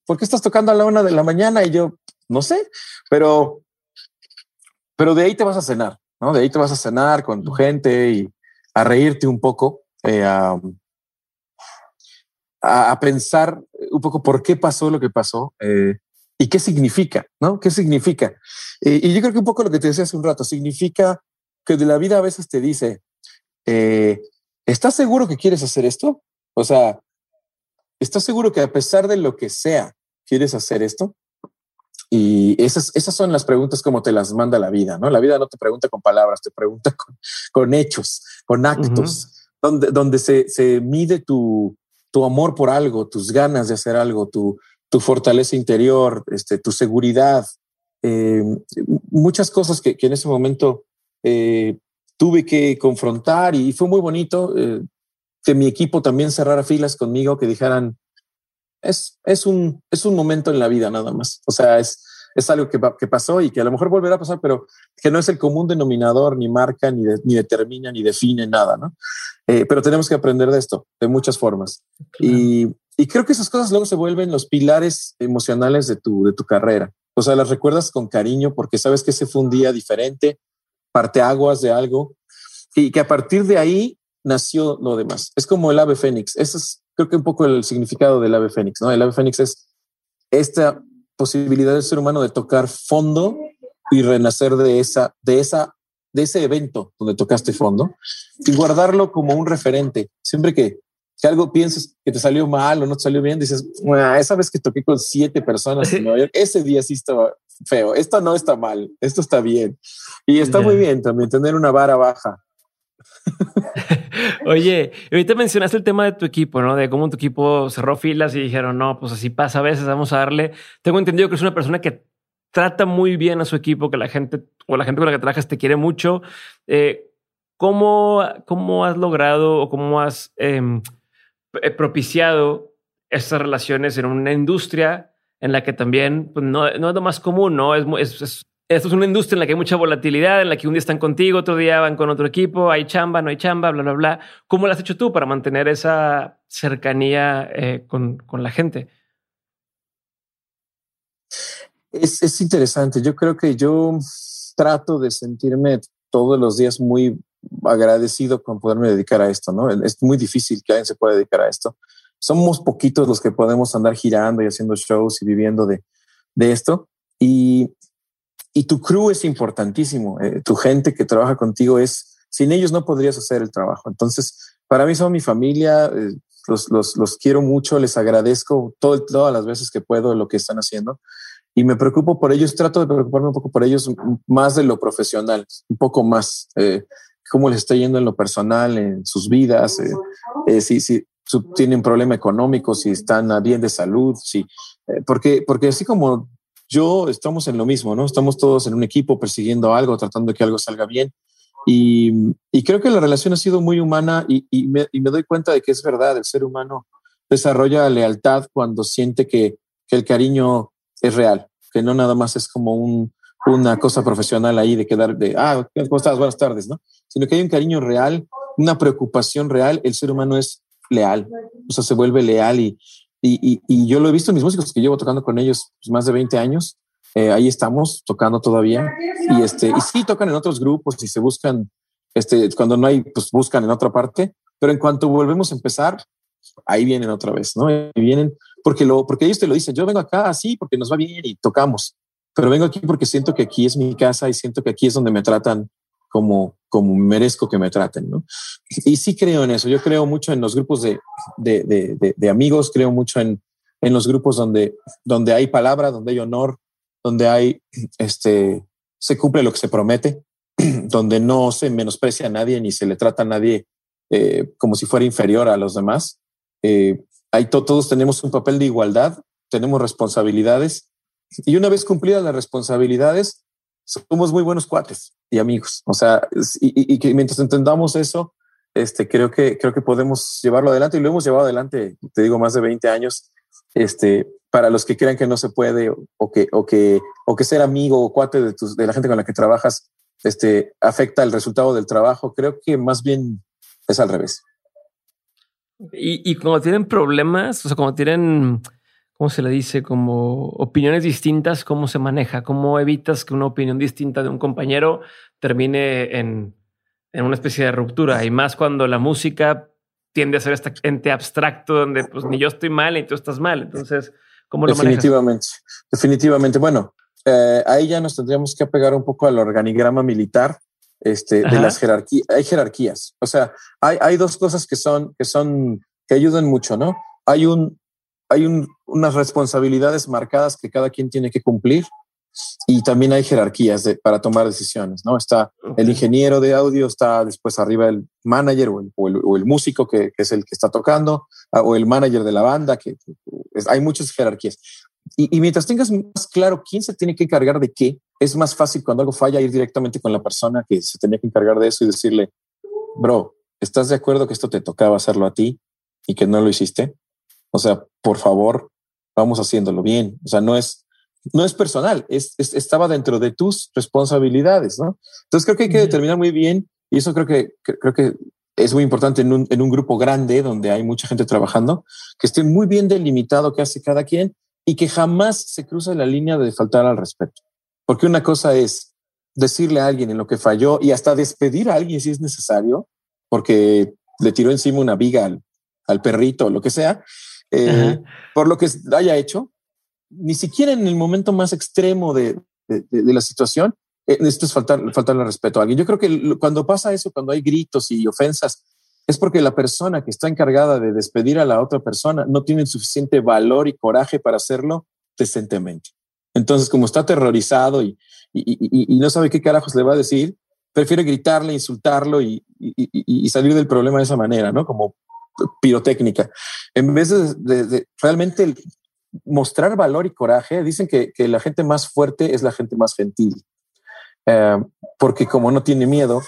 ¿Por qué estás tocando a la una de la mañana? Y yo, no sé, pero, pero de ahí te vas a cenar, ¿no? De ahí te vas a cenar con tu gente y a reírte un poco. Eh, a, pensar un poco por qué pasó lo que pasó eh, y qué significa, ¿no? ¿Qué significa? Y yo creo que un poco lo que te decía hace un rato, significa que de la vida a veces te dice, eh, ¿estás seguro que quieres hacer esto? O sea, ¿estás seguro que a pesar de lo que sea, quieres hacer esto? Y esas, esas son las preguntas como te las manda la vida, ¿no? La vida no te pregunta con palabras, te pregunta con, hechos, con actos, donde, donde se, se mide tu, tu amor por algo, tus ganas de hacer algo, tu, tu fortaleza interior, este, tu seguridad, eh, muchas cosas que, en ese momento eh, tuve que confrontar y fue muy bonito eh, que mi equipo también cerrara filas conmigo, que dijeran, es, es, un, es un momento en la vida nada más. O sea, es, es algo que, que, pasó y que a lo mejor volverá a pasar, pero que no es el común denominador, ni marca, ni, ni determina, ni define nada, ¿no? Eh, pero tenemos que aprender de esto de muchas formas. Y, y, creo que esas cosas luego se vuelven los pilares emocionales de tu, de tu carrera. O sea, las recuerdas con cariño porque sabes que ese fue un día diferente, parte aguas de algo, y que a partir de ahí nació lo demás. Es como el ave fénix. Ese es, creo que un poco el significado del ave fénix, ¿no? El ave fénix es esta posibilidad del ser humano de tocar fondo y renacer de esa, de esa, de ese evento donde tocaste fondo y guardarlo como un referente. Siempre que, que algo pienses que te salió mal o no te salió bien, dices, esa vez que toqué con siete personas en Nueva York, ese día sí estaba feo. Esto no está mal, esto está bien. Y está muy bien también tener una vara baja Oye, ahorita mencionaste el tema de tu equipo, ¿no? De cómo tu equipo cerró filas y dijeron, no, pues así pasa a veces, vamos a darle. Tengo entendido que es una persona que trata muy bien a su equipo, que la gente o la gente con la que trabajas te quiere mucho. Eh, ¿cómo, ¿Cómo has logrado o cómo has em, eh, propiciado estas relaciones en una industria en la que también pues, no, no, es lo más común, ¿no? Es, es, esto es una industria en la que hay mucha volatilidad, en la que un día están contigo, otro día van con otro equipo, hay chamba, no hay chamba, bla, bla, bla. ¿Cómo lo has hecho tú para mantener esa cercanía eh, con, la gente? Es, es, interesante. Yo creo que yo trato de sentirme todos los días muy agradecido con poderme dedicar a esto, ¿no? Es muy difícil que alguien se pueda dedicar a esto. Somos poquitos los que podemos andar girando y haciendo shows y viviendo de, de esto. Y y tu crew es importantísimo. Eh, tu gente que trabaja contigo es, sin ellos no podrías hacer el trabajo. Entonces, para mí son mi familia, eh, los, los, los, quiero mucho, les agradezco todo, todas las veces que puedo lo que están haciendo y me preocupo por ellos, trato de preocuparme un poco por ellos más de lo profesional, un poco más, eh, cómo les está yendo en lo personal, en sus vidas, si, si tienen problema económico, si están bien de salud, si, porque, porque así como yo estamos en lo mismo, ¿no? Estamos todos en un equipo persiguiendo algo, tratando de que algo salga bien. Y, creo que la relación ha sido muy humana y, me, doy cuenta de que es verdad, el ser humano desarrolla lealtad cuando siente que, el cariño es real, que no nada más es como una cosa profesional ahí de quedar de, ah, ¿cómo estás? Buenas tardes, ¿no? Sino que hay un cariño real, una preocupación real, el ser humano es leal, o sea, se vuelve leal y, y, y, yo lo he visto en mis músicos que llevo tocando con ellos pues, más de 20 años. Eh, ahí estamos tocando todavía. Y este, y sí tocan en otros grupos y se buscan, este, cuando no hay, pues buscan en otra parte. Pero en cuanto volvemos a empezar, ahí vienen otra vez, ¿no? Y vienen porque lo, porque ellos te lo dicen. Yo vengo acá así porque nos va bien y tocamos. Pero vengo aquí porque siento que aquí es mi casa y siento que aquí es donde me tratan como, como merezco que me traten, ¿no? Y sí creo en eso. Yo creo mucho en los grupos de, de, de, amigos, creo mucho en, en los grupos donde, donde hay palabra, donde hay honor, donde hay, este, se cumple lo que se promete, donde no se menosprecia a nadie ni se le trata a nadie eh, como si fuera inferior a los demás. Eh, ahí todos tenemos un papel de igualdad, tenemos responsabilidades y una vez cumplidas las responsabilidades, somos muy buenos cuates y amigos. O sea, y, que mientras entendamos eso, este, creo que, creo que podemos llevarlo adelante y lo hemos llevado adelante, te digo, más de 20 años. Este, para los que crean que no se puede o que, o que, o que ser amigo o cuate de, tus, de la gente con la que trabajas este, afecta el resultado del trabajo, creo que más bien es al revés. Y, y cuando tienen problemas, o sea, cuando tienen, ¿cómo se le dice? Como opiniones distintas, ¿cómo se maneja? ¿Cómo evitas que una opinión distinta de un compañero termine en, en una especie de ruptura? Y más cuando la música tiende a ser este ente abstracto donde pues ni yo estoy mal ni tú estás mal. Entonces, ¿cómo lo Definitivamente, definitivamente. Bueno, eh, ahí ya nos tendríamos que apegar un poco al organigrama militar este, de las jerarquías. Hay jerarquías. O sea, hay, hay dos cosas que son, que son, que ayudan mucho, ¿no? Hay un, hay un, unas responsabilidades marcadas que cada quien tiene que cumplir y también hay jerarquías de, para tomar decisiones, ¿no? Está el ingeniero de audio, está después arriba el manager o el, o el, músico que, que, es el que está tocando, ah, o el manager de la banda, que, hay muchas jerarquías. Y, y, mientras tengas más claro quién se tiene que encargar de qué, es más fácil cuando algo falla ir directamente con la persona que se tenía que encargar de eso y decirle, bro, ¿estás de acuerdo que esto te tocaba hacerlo a ti y que no lo hiciste? O sea, por favor, vamos haciéndolo bien. O sea, no es, no es personal, es, estaba dentro de tus responsabilidades, ¿no? Entonces creo que hay que determinar muy bien y eso creo que, creo que es muy importante en un, en un grupo grande donde hay mucha gente trabajando, que esté muy bien delimitado qué hace cada quien y que jamás se cruce la línea de faltar al respeto. Porque una cosa es decirle a alguien en lo que falló y hasta despedir a alguien si es necesario, porque le tiró encima una viga al, al perrito o lo que sea, eh, por lo que haya hecho, ni siquiera en el momento más extremo de, la situación, eh, esto es faltar, faltarle respeto a alguien. Yo creo que cuando pasa eso, cuando hay gritos y ofensas, es porque la persona que está encargada de despedir a la otra persona no tiene suficiente valor y coraje para hacerlo decentemente. Entonces, como está aterrorizado y, no sabe qué carajos le va a decir, prefiere gritarle, insultarlo y, salir del problema de esa manera, ¿no? Como pirotécnica. En vez de, realmente mostrar valor y coraje, dicen que, la gente más fuerte es la gente más gentil, eh, porque como no tiene miedo,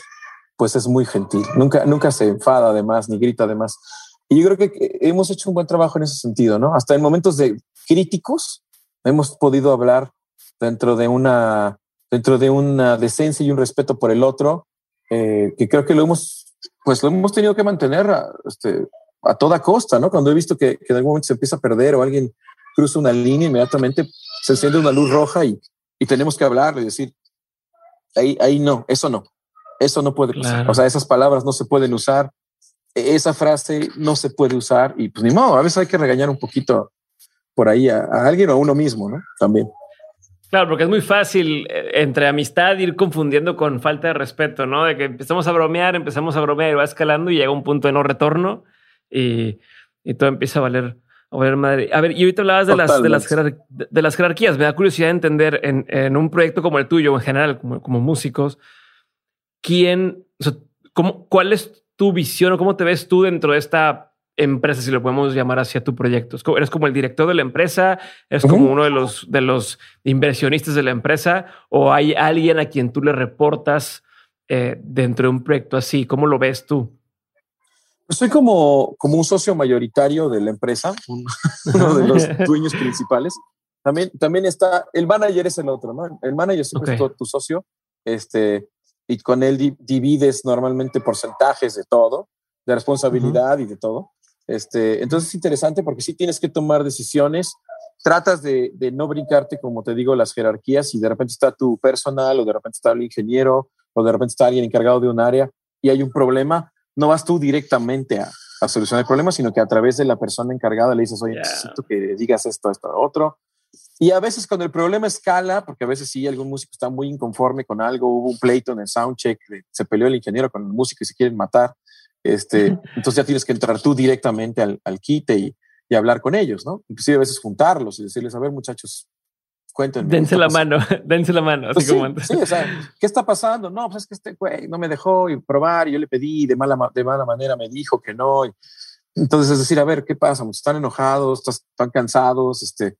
pues es muy gentil, nunca, nunca se enfada además ni grita además. Y yo creo que hemos hecho un buen trabajo en ese sentido, ¿no? Hasta en momentos de críticos hemos podido hablar dentro de una, dentro de una decencia y un respeto por el otro, eh, que creo que lo hemos, pues lo hemos tenido que mantener este, a toda costa, ¿no? Cuando he visto que, que, en algún momento se empieza a perder o alguien cruza una línea, inmediatamente se enciende una luz roja y, y tenemos que hablar y decir, ahí, ahí no, eso no, eso no puede pasar. O sea, esas palabras no se pueden usar, e, esa frase no se puede usar y pues ni modo, a veces hay que regañar un poquito por ahí a, alguien o a uno mismo, ¿no? También. Claro, porque es muy fácil eh, entre amistad ir confundiendo con falta de respeto, ¿no? De que empezamos a bromear, empezamos a bromear y va escalando y llega un punto de no retorno y, y todo empieza a valer a madre. A ver, y ahorita hablabas de las, de las, de las jerarquías. Me da curiosidad entender en, en, un proyecto como el tuyo, en general, como, como músicos, quién, o sea, cómo, cuál es tu visión o cómo te ves tú dentro de esta empresa, si lo podemos llamar hacia tu proyecto. ¿Eres como el director de la empresa? ¿Eres como uno de los, de los inversionistas de la empresa? ¿O hay alguien a quien tú le reportas eh, dentro de un proyecto así? ¿Cómo lo ves tú? Soy como, como un socio mayoritario de la empresa, uno de los dueños principales. También, también está, el manager es el otro, ¿no? El manager siempre es tu, socio, este, y con él divides normalmente porcentajes de todo, de responsabilidad y de todo. Este, entonces es interesante porque sí tienes que tomar decisiones, tratas de, de, no brincarte, como te digo, las jerarquías y de repente está tu personal o de repente está el ingeniero o de repente está alguien encargado de un área y hay un problema, no vas tú directamente a, solucionar el problema, sino que a través de la persona encargada le dices, oye, necesito que digas esto, esto, otro. Y a veces cuando el problema escala, porque a veces sí algún músico está muy inconforme con algo, hubo un pleito en el soundcheck, se peleó el ingeniero con el músico y se quieren matar, este, entonces ya tienes que entrar tú directamente al, al quite y, y, hablar con ellos, ¿no? Inclusive a veces juntarlos y decirles, a ver muchachos, Cuéntenme. Dense la mano, dense la mano. Así pues como sí, o sea, ¿qué está pasando? No, pues es que este güey no me dejó probar y yo le pedí de mala, de mala manera, me dijo que no. entonces, es decir, a ver, ¿qué pasa? ¿Están enojados? ¿Están cansados? Este,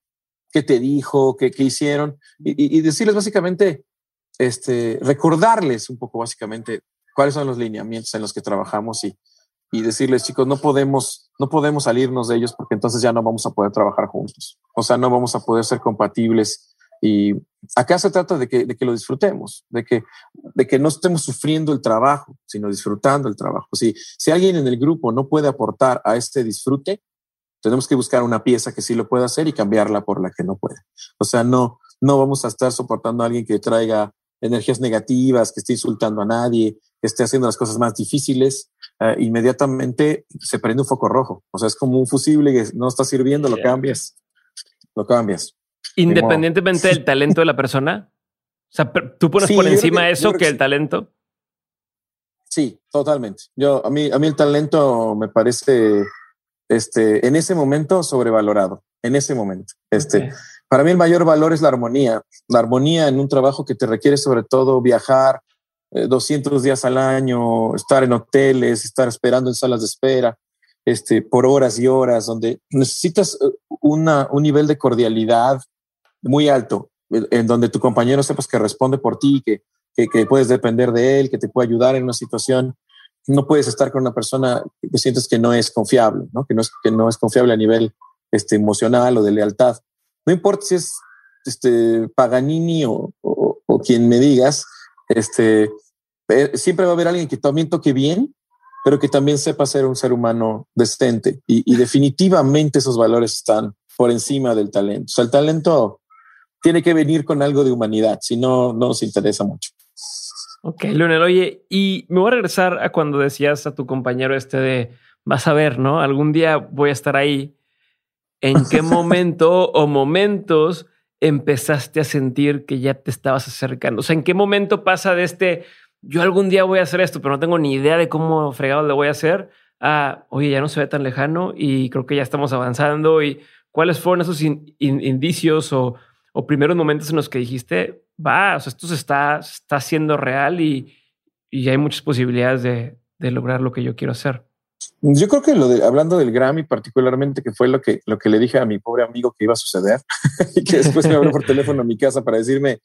¿Qué te dijo? ¿Qué, qué hicieron? Y, y, decirles básicamente, este, recordarles un poco básicamente cuáles son los lineamientos en los que trabajamos y, y decirles, chicos, no podemos, no podemos salirnos de ellos porque entonces ya no vamos a poder trabajar juntos. O sea, no vamos a poder ser compatibles. Y acá se trata de que, de que lo disfrutemos, de que, de que no estemos sufriendo el trabajo, sino disfrutando el trabajo. Si, si alguien en el grupo no puede aportar a este disfrute, tenemos que buscar una pieza que sí lo pueda hacer y cambiarla por la que no puede. O sea, no, no vamos a estar soportando a alguien que traiga energías negativas, que esté insultando a nadie, que esté haciendo las cosas más difíciles, eh, inmediatamente se prende un foco rojo. O sea, es como un fusible que no está sirviendo, lo cambias, lo cambias. Independientemente del talento de la persona. O sea, tú pones por encima eso que, el talento. Sí, totalmente. Yo, a mí, a mí el talento me parece, este, en ese momento sobrevalorado, en ese momento. Este, para mí el mayor valor es la armonía, la armonía en un trabajo que te requiere sobre todo viajar 200 eh, días al año, estar en hoteles, estar esperando en salas de espera, este, por horas y horas, donde necesitas eh, una, un nivel de cordialidad muy alto, en donde tu compañero sepas que responde por ti, que, que, puedes depender de él, que te puede ayudar en una situación. No puedes estar con una persona que sientes que no es confiable, ¿no? Que, no es, que no es confiable a nivel este, emocional o de lealtad. No importa si es este, Paganini o, quien me digas, este, eh, siempre va a haber alguien que también toque bien, pero que también sepa ser un ser humano decente. Y, definitivamente esos valores están por encima del talento. O sea, el talento tiene que venir con algo de humanidad, si no, no nos interesa mucho. Ok, Leonel, oye, y me voy a regresar a cuando decías a tu compañero este de, vas a ver, ¿no? Algún día voy a estar ahí ¿En qué momento o momentos empezaste a sentir que ya te estabas acercando? O sea, ¿en qué momento pasa de este, yo algún día voy a hacer esto, pero no tengo ni idea de cómo fregado le voy a hacer, a, oye, ya no se ve tan lejano y creo que ya estamos avanzando? ¿Y cuáles fueron esos indicios o, primeros momentos en los que dijiste, va, o sea, esto se está, está haciendo real y, y hay muchas posibilidades de, de lograr lo que yo quiero hacer? Yo creo que lo de, hablando del Grammy particularmente, que fue lo que, lo que le dije a mi pobre amigo que iba a suceder y que después me habló por teléfono a mi casa para decirme,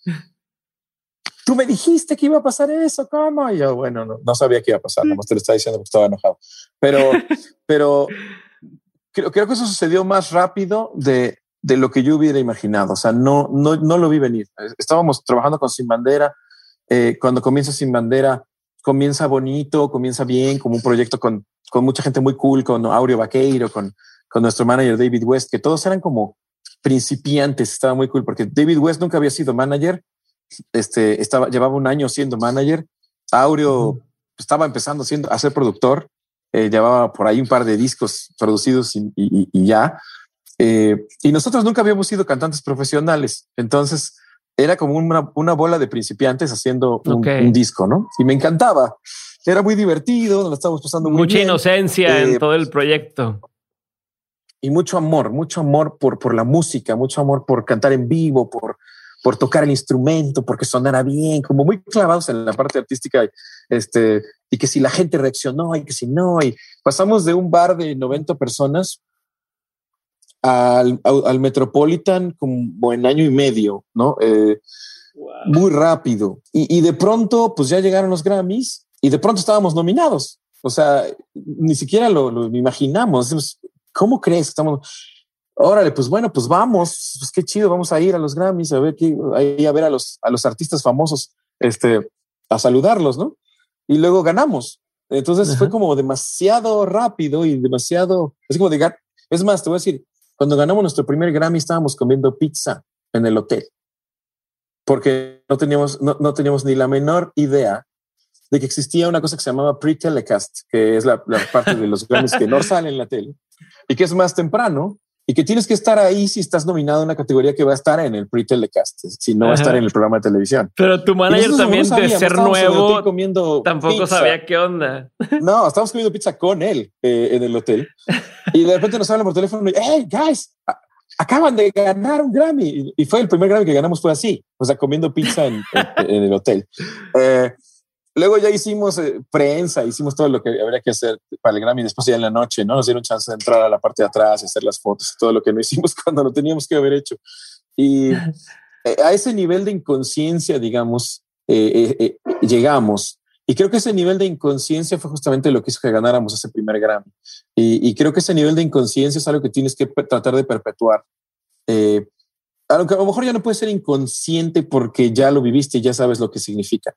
tú me dijiste que iba a pasar eso, ¿cómo? Y yo, bueno, no, sabía que iba a pasar, nada más te lo estaba diciendo porque estaba enojado. Pero, pero creo, creo que eso sucedió más rápido de, de lo que yo hubiera imaginado. O sea, no, no, no lo vi venir. Estábamos trabajando con Sin Bandera. Eh, cuando comienza Sin Bandera, comienza bonito, comienza bien, como un proyecto con con mucha gente muy cool, con Aureo Vaqueiro, con, con nuestro manager David West, que todos eran como principiantes, estaba muy cool, porque David West nunca había sido manager, este, estaba, llevaba un año siendo manager, Aureo estaba empezando siendo, a ser productor, eh, llevaba por ahí un par de discos producidos y, y, ya, eh, y nosotros nunca habíamos sido cantantes profesionales, entonces era como una, una bola de principiantes haciendo un, un disco, ¿no? Y me encantaba era muy divertido, nos lo estábamos pasando muy Mucha inocencia en eh, todo el proyecto. Y mucho amor, mucho amor por, por la música, mucho amor por cantar en vivo, por, por tocar el instrumento, porque sonara bien, como muy clavados en la parte artística, este, y que si la gente reaccionó y que si no, y pasamos de un bar de 90 personas al, al, Metropolitan como en año y medio, ¿no? Eh, muy rápido. Y, y, de pronto, pues ya llegaron los Grammys y de pronto estábamos nominados. O sea, ni siquiera lo, imaginamos. ¿Cómo crees que estamos? Órale, pues bueno, pues vamos, pues qué chido, vamos a ir a los Grammys, a ver qué, a ver a los, a los artistas famosos, este, a saludarlos, ¿no? Y luego ganamos. Entonces fue como demasiado rápido y demasiado, es como de, es más, te voy a decir, cuando ganamos nuestro primer Grammy estábamos comiendo pizza en el hotel, porque no teníamos, no, no teníamos ni la menor idea de que existía una cosa que se llamaba pre-telecast, que es la, parte de los Grammys que no salen en la tele y que es más temprano y que tienes que estar ahí si estás nominado en una categoría que va a estar en el pre-telecast, si no va a estar en el programa de televisión. Pero tu manager también de ser nuevo comiendo tampoco sabía qué onda. No, estábamos comiendo pizza con él eh, en el hotel y de repente nos hablan por teléfono y hey guys, acaban de ganar un Grammy y fue el primer Grammy que ganamos fue así, o sea, comiendo pizza en, en el hotel. Eh, Luego ya hicimos eh, prensa, hicimos todo lo que habría que hacer para el Grammy. Después ya en la noche, ¿no? Nos dieron chance de entrar a la parte de atrás y hacer las fotos, todo lo que no hicimos cuando lo teníamos que haber hecho. Y eh, a ese nivel de inconsciencia, digamos, eh, llegamos. Y creo que ese nivel de inconsciencia fue justamente lo que hizo que ganáramos ese primer Grammy. Y, creo que ese nivel de inconsciencia es algo que tienes que tratar de perpetuar. Eh, a lo mejor ya no puedes ser inconsciente porque ya lo viviste y ya sabes lo que significa,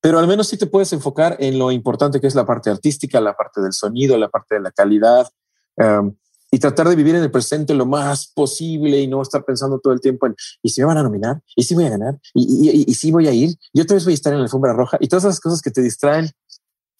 pero al menos sí te puedes enfocar en lo importante que es la parte artística, la parte del sonido, la parte de la calidad. Um, y tratar de vivir en el presente lo más posible y no estar pensando todo el tiempo en y si me van a nominar y si voy a ganar y, si voy a ir yo otra vez voy a estar en la alfombra roja y todas esas cosas que te distraen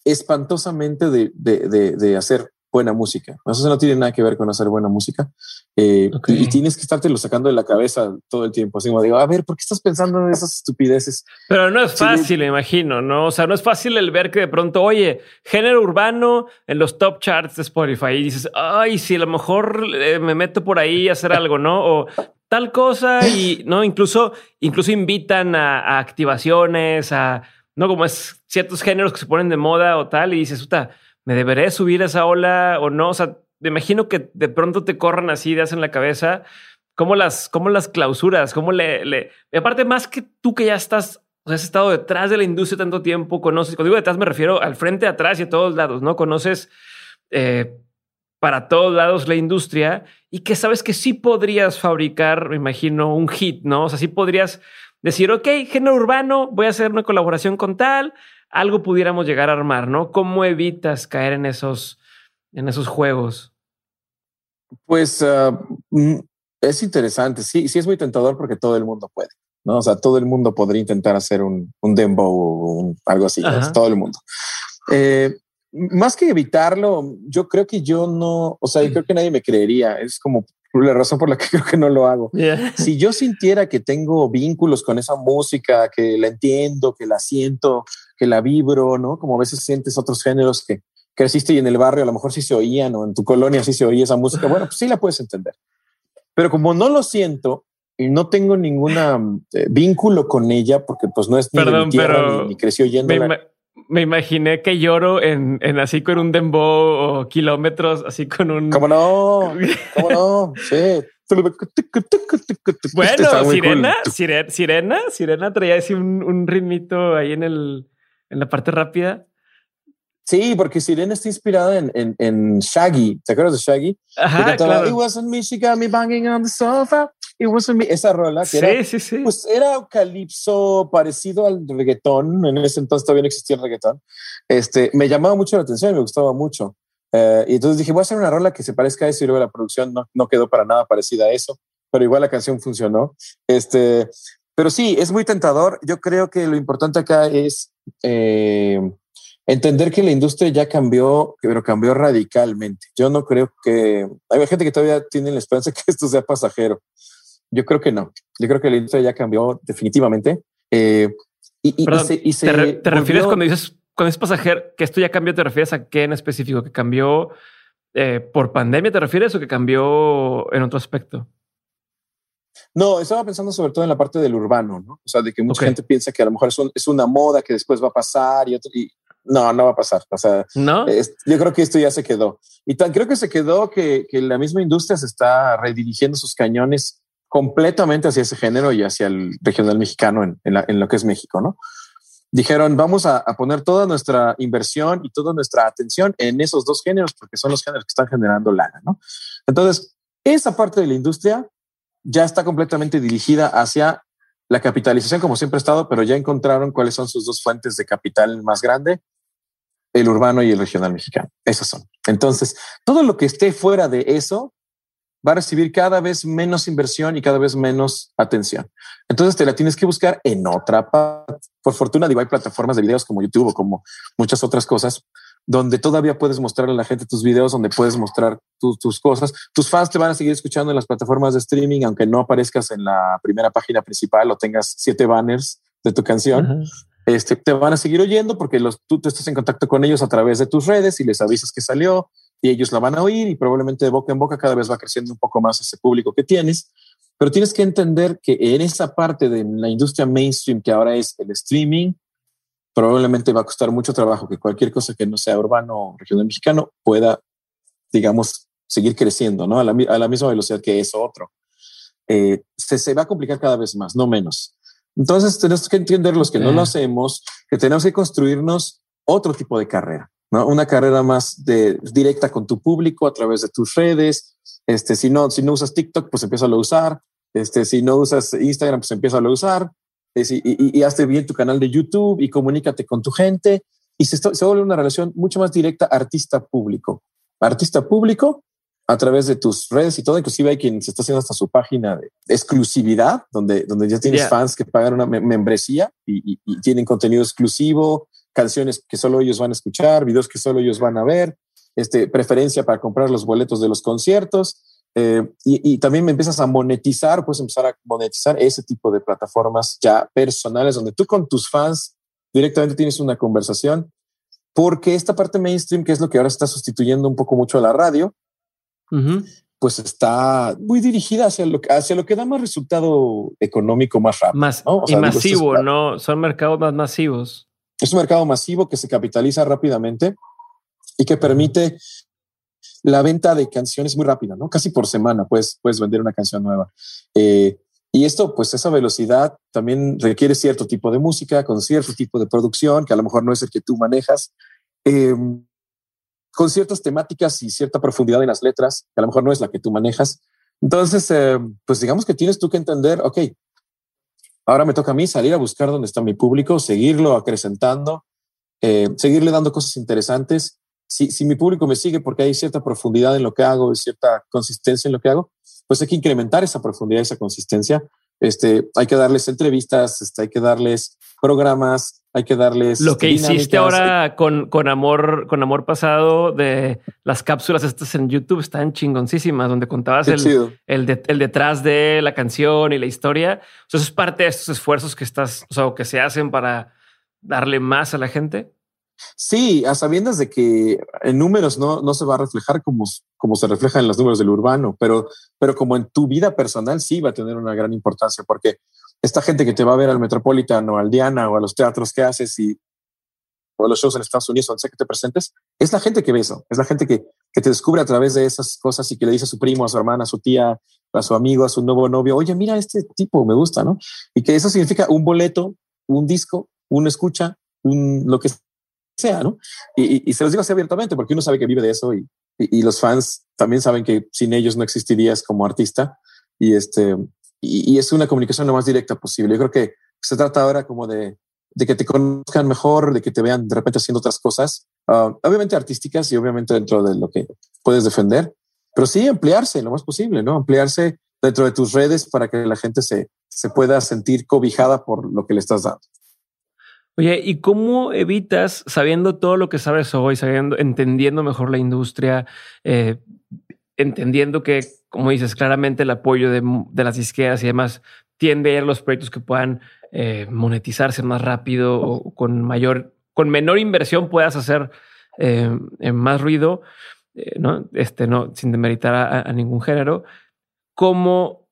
espantosamente de, de, de hacer buena música. Eso no tiene nada que ver con hacer buena música. Eh, y, tienes que estártelo sacando de la cabeza todo el tiempo. Así como digo, a ver, ¿por qué estás pensando en esas estupideces? Pero no es fácil, me imagino, ¿no? O sea, no es fácil el ver que de pronto, oye, género urbano en los top charts de Spotify y dices, ay, si a lo mejor eh, me meto por ahí a hacer algo, ¿no? O tal cosa y no, incluso, incluso invitan a, a activaciones, a, no como es ciertos géneros que se ponen de moda o tal y dices, puta, ¿me deberé subir a esa ola o no? O sea, me imagino que de pronto te corran así ideas en la cabeza. ¿Cómo las, cómo las clausuras? ¿Cómo le, le... aparte, más que tú que ya estás, o has estado detrás de la industria tanto tiempo, conoces, cuando digo detrás me refiero al frente, atrás y a todos lados, ¿no? Conoces eh, para todos lados la industria y que sabes que sí podrías fabricar, me imagino, un hit, ¿no? O sea, sí podrías decir, ok, género urbano, voy a hacer una colaboración con tal, algo pudiéramos llegar a armar, ¿no? ¿Cómo evitas caer en esos, en esos juegos? Pues mm, es interesante, sí, sí es muy tentador porque todo el mundo puede, ¿no? O sea, todo el mundo podría intentar hacer un, un dembow o algo así, todo el mundo. Eh, más que evitarlo, yo creo que yo no, o sea, yo creo que nadie me creería, es como la razón por la que creo que no lo hago. Si yo sintiera que tengo vínculos con esa música, que la entiendo, que la siento, que la vibro, ¿no? Como a veces sientes otros géneros que creciste y en el barrio a lo mejor sí se oían o en tu colonia sí se oía esa música, bueno, pues sí la puedes entender. Pero como no lo siento y no tengo ningún eh, vínculo con ella, porque pues no es ni mi tierra ni, creció yendo me imaginé que lloro en, en así con un dembow o kilómetros, así con un. ¿Cómo no? ¿Cómo no? Sí. Bueno, Sirena, Sirena, Sirena, traía así un, un ritmito ahí en el, en la parte rápida. Sí, porque Sirena está inspirada en, en, en Shaggy. ¿Te acuerdas de Shaggy? Ajá, claro. It wasn't me, she got me banging on the sofa. It wasn't me. Esa rola que sí, era, sí, sí. pues era calipso parecido al reggaetón. En ese entonces todavía no existía el reggaetón. Este, me llamaba mucho la atención, me gustaba mucho. Eh, y entonces dije, voy a hacer una rola que se parezca a eso y luego la producción no, no quedó para nada parecida a eso, pero igual la canción funcionó. Este, pero sí, es muy tentador. Yo creo que lo importante acá es eh, entender que la industria ya cambió, pero cambió radicalmente. Yo no creo que hay gente que todavía tiene la esperanza que esto sea pasajero. Yo creo que no. Yo creo que la industria ya cambió definitivamente. Eh, y, te, refieres cuando dices cuando es pasajero que esto ya cambió? ¿Te refieres a qué en específico? ¿Que cambió eh, por pandemia? ¿Te refieres o que cambió en otro aspecto? No, estaba pensando sobre todo en la parte del urbano, ¿no? O sea, de que mucha gente piensa que a lo mejor es, una moda que después va a pasar y, otro, y no, no va a pasar. O sea, no, yo creo que esto ya se quedó. Y tan creo que se quedó que, que la misma industria se está redirigiendo sus cañones completamente hacia ese género y hacia el regional mexicano en, en, lo que es México, ¿no? Dijeron, vamos a, poner toda nuestra inversión y toda nuestra atención en esos dos géneros porque son los géneros que están generando lana, ¿no? Entonces, esa parte de la industria ya está completamente dirigida hacia la capitalización como siempre ha estado, pero ya encontraron cuáles son sus dos fuentes de capital más grande, el urbano y el regional mexicano. Esas son. Entonces, todo lo que esté fuera de eso va a recibir cada vez menos inversión y cada vez menos atención. Entonces te la tienes que buscar en otra parte. Por fortuna, digo, hay plataformas de videos como YouTube o como muchas otras cosas donde todavía puedes mostrar a la gente tus videos, donde puedes mostrar tus cosas. Tus fans te van a seguir escuchando en las plataformas de streaming, aunque no aparezcas en la primera página principal o tengas siete banners de tu canción. Este, te van a seguir oyendo porque los, tú te estás en contacto con ellos a través de tus redes y les avisas que salió y ellos la van a oír y probablemente de boca en boca cada vez va creciendo un poco más ese público que tienes. Pero tienes que entender que en esa parte de la industria mainstream que ahora es el streaming, probablemente va a costar mucho trabajo que cualquier cosa que no sea urbano o regional mexicano pueda, digamos, seguir creciendo, ¿no? A la, a la misma velocidad que eso otro. Eh, se, se, va a complicar cada vez más, no menos. Entonces tenemos que entender los que no lo hacemos, que tenemos que construirnos otro tipo de carrera, ¿no? Una carrera más de, directa con tu público a través de tus redes. Este, si no, si no usas TikTok, pues empieza a usar. Este, si no usas Instagram, pues empieza a usar. y, y, y, hazte bien tu canal de YouTube y comunícate con tu gente. Y se, se vuelve una relación mucho más directa artista-público. Artista público a través de tus redes y todo. Inclusive hay quien se está haciendo hasta su página de exclusividad, donde, donde ya tienes fans que pagan una membresía y, tienen contenido exclusivo, canciones que solo ellos van a escuchar, videos que solo ellos van a ver, este, preferencia para comprar los boletos de los conciertos. Eh, y, también me empiezas a monetizar, puedes empezar a monetizar ese tipo de plataformas ya personales donde tú con tus fans directamente tienes una conversación, porque esta parte mainstream, que es lo que ahora está sustituyendo un poco mucho a la radio, pues está muy dirigida hacia lo, hacia lo que da más resultado económico más rápido. Más y masivo, ¿no? Son mercados más masivos. Es un mercado masivo que se capitaliza rápidamente y que permite la venta de canciones muy rápida, ¿no? Casi por semana puedes, puedes vender una canción nueva. Eh, y esto, pues esa velocidad también requiere cierto tipo de música, con cierto tipo de producción, que a lo mejor no es el que tú manejas. Eh, con ciertas temáticas y cierta profundidad en las letras, que a lo mejor no es la que tú manejas. Entonces, eh, pues digamos que tienes tú que entender, ok, ahora me toca a mí salir a buscar dónde está mi público, seguirlo acrecentando, eh, seguirle dando cosas interesantes. Si, si mi público me sigue porque hay cierta profundidad en lo que hago, cierta consistencia en lo que hago, pues hay que incrementar esa profundidad, esa consistencia. Este, hay que darles entrevistas, este, hay que darles programas, hay que darles. Lo que hiciste ahora con, con amor, con amor pasado de las cápsulas estas en YouTube están chingoncísimas, donde contabas el, el, detrás de la canción y la historia. eso es parte de estos esfuerzos que estás, o sea, que se hacen para darle más a la gente. Sí, a sabiendas de que en números no, no se va a reflejar como, como se refleja en los números del urbano, pero, pero como en tu vida personal sí va a tener una gran importancia, porque esta gente que te va a ver al Metropolitan o al Diana o a los teatros que haces y o los shows en Estados Unidos, donde sea que te presentes, es la gente que ve eso, es la gente que, que te descubre a través de esas cosas y que le dice a su primo, a su hermana, a su tía, a su amigo, a su nuevo novio, oye, mira, este tipo me gusta, ¿no? Y que eso significa un boleto, un disco, un escucha, un lo que sea, ¿no? Y, y, se los digo así abiertamente porque uno sabe que vive de eso y, y, los fans también saben que sin ellos no existirías como artista. Y este, y, es una comunicación lo más directa posible. Yo creo que se trata ahora como de, de que te conozcan mejor, de que te vean de repente haciendo otras cosas, ah, obviamente artísticas y obviamente dentro de lo que puedes defender, pero sí ampliarse lo más posible, ¿no? Ampliarse dentro de tus redes para que la gente se, se pueda sentir cobijada por lo que le estás dando. Oye, ¿y cómo evitas, sabiendo todo lo que sabes hoy, sabiendo, entendiendo mejor la industria, eh, entendiendo que, como dices, claramente el apoyo de, las izquierdas y demás tiende a ir a los proyectos que puedan eh, monetizarse más rápido o con mayor, con menor inversión puedas hacer eh, más ruido, eh, no, este, no, sin demeritar a, ningún género. ¿Cómo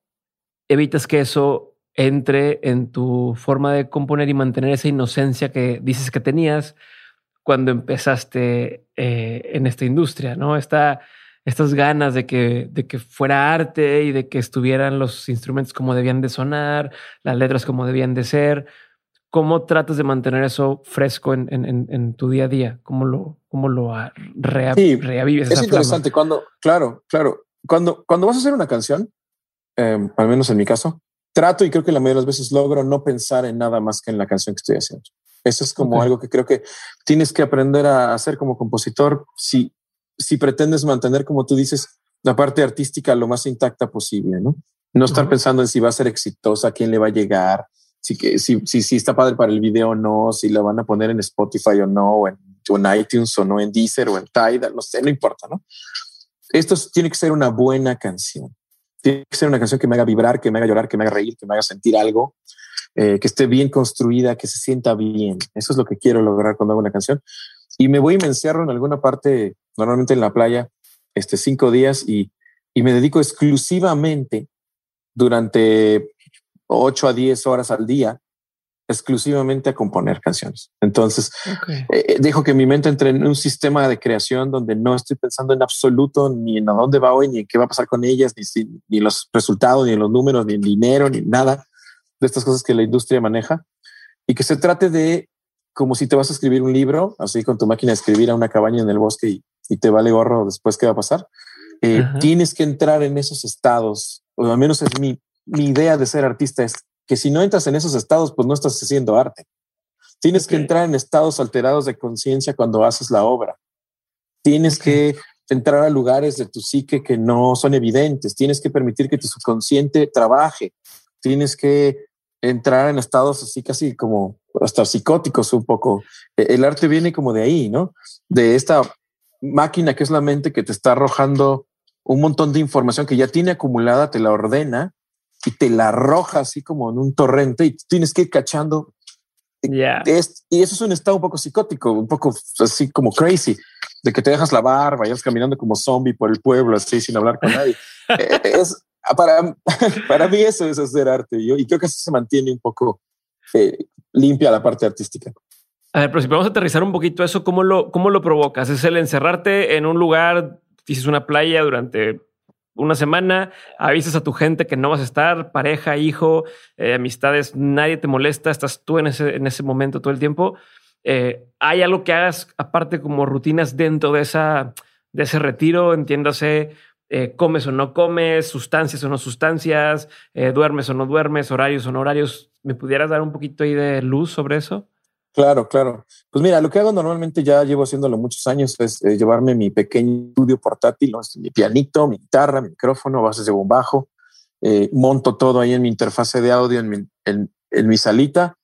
evitas que eso entre en tu forma de componer y mantener esa inocencia que dices que tenías cuando empezaste en esta industria? No está estas ganas de que, de que fuera arte y de que estuvieran los instrumentos como debían de sonar, las letras como debían de ser. ¿Cómo tratas de mantener eso fresco en, en, en tu día a día? ¿Cómo lo, cómo lo reavives? Es interesante cuando, claro, claro, cuando, cuando vas a hacer una canción, em, al menos en mi caso, trato y creo que la mayoría de las veces logro no pensar en nada más que en la canción que estoy haciendo. Eso es como algo que creo que tienes que aprender a hacer como compositor. Si, si pretendes mantener, como tú dices, la parte artística lo más intacta posible, ¿no? No estar pensando en si va a ser exitosa, quién le va a llegar, si, si, si, si, está padre para el video o no, si la van a poner en Spotify o no, o en, iTunes o no, en Deezer o en Tidal, no sé, no importa, ¿no? Esto tiene que ser una buena canción. Tiene que ser una canción que me haga vibrar, que me haga llorar, que me haga reír, que me haga sentir algo, eh, que esté bien construida, que se sienta bien. Eso es lo que quiero lograr cuando hago una canción. Y me voy y me encierro en alguna parte normalmente en la playa, este, cinco días y, y me dedico exclusivamente durante ocho a diez horas al día exclusivamente a componer canciones. Entonces, eh, eh, dejo que mi mente entre en un sistema de creación donde no estoy pensando en absoluto ni en a dónde va hoy, ni en qué va a pasar con ellas, ni, ni los resultados, ni los números, ni el dinero, ni nada de estas cosas que la industria maneja. Y que se trate de como si te vas a escribir un libro, así con tu máquina de escribir a una cabaña en el bosque y, te vale gorro después qué va a pasar. Eh, tienes que entrar en esos estados, o al menos es mi, mi idea de ser artista, es que si no entras en esos estados, pues no estás haciendo arte. Tienes que entrar en estados alterados de conciencia cuando haces la obra. Tienes que entrar a lugares de tu psique que no son evidentes. Tienes que permitir que tu subconsciente trabaje. Tienes que entrar en estados así casi como hasta psicóticos un poco. E, el arte viene como de ahí, ¿no? De esta máquina que es la mente que te está arrojando un montón de información que ya tiene acumulada, te la ordena y te la arroja así como en un torrente y tienes que ir cachando y eso es un estado un poco psicótico, un poco así como crazy, de que te dejas la barba y vas caminando como zombie por el pueblo, así sin hablar con nadie. Eh, es, para, para mí eso es hacer arte yo, y creo que así se mantiene un poco eh, limpia la parte artística. A ver, pero si podemos aterrizar un poquito eso, ¿cómo lo, cómo lo provocas? ¿Es el encerrarte en un lugar, dices una playa durante una semana, avisas a tu gente que no vas a estar, pareja, hijo, eh, amistades, nadie te molesta, estás tú en ese, en ese momento todo el tiempo. Eh, ¿Hay algo que hagas aparte como rutinas dentro de, esa, de ese retiro? Entiéndase, eh, comes o no comes, sustancias o no sustancias, duermes o no duermes, horarios o no horarios. ¿Me pudieras dar un poquito ahí de luz sobre eso? Claro, claro. Pues mira, lo que hago normalmente ya llevo haciéndolo muchos años es eh, llevarme mi pequeño estudio portátil, mi pianito, mi guitarra, mi micrófono, bases de bombajo, eh, monto todo ahí en mi interfase de audio, en mi, en, mi salita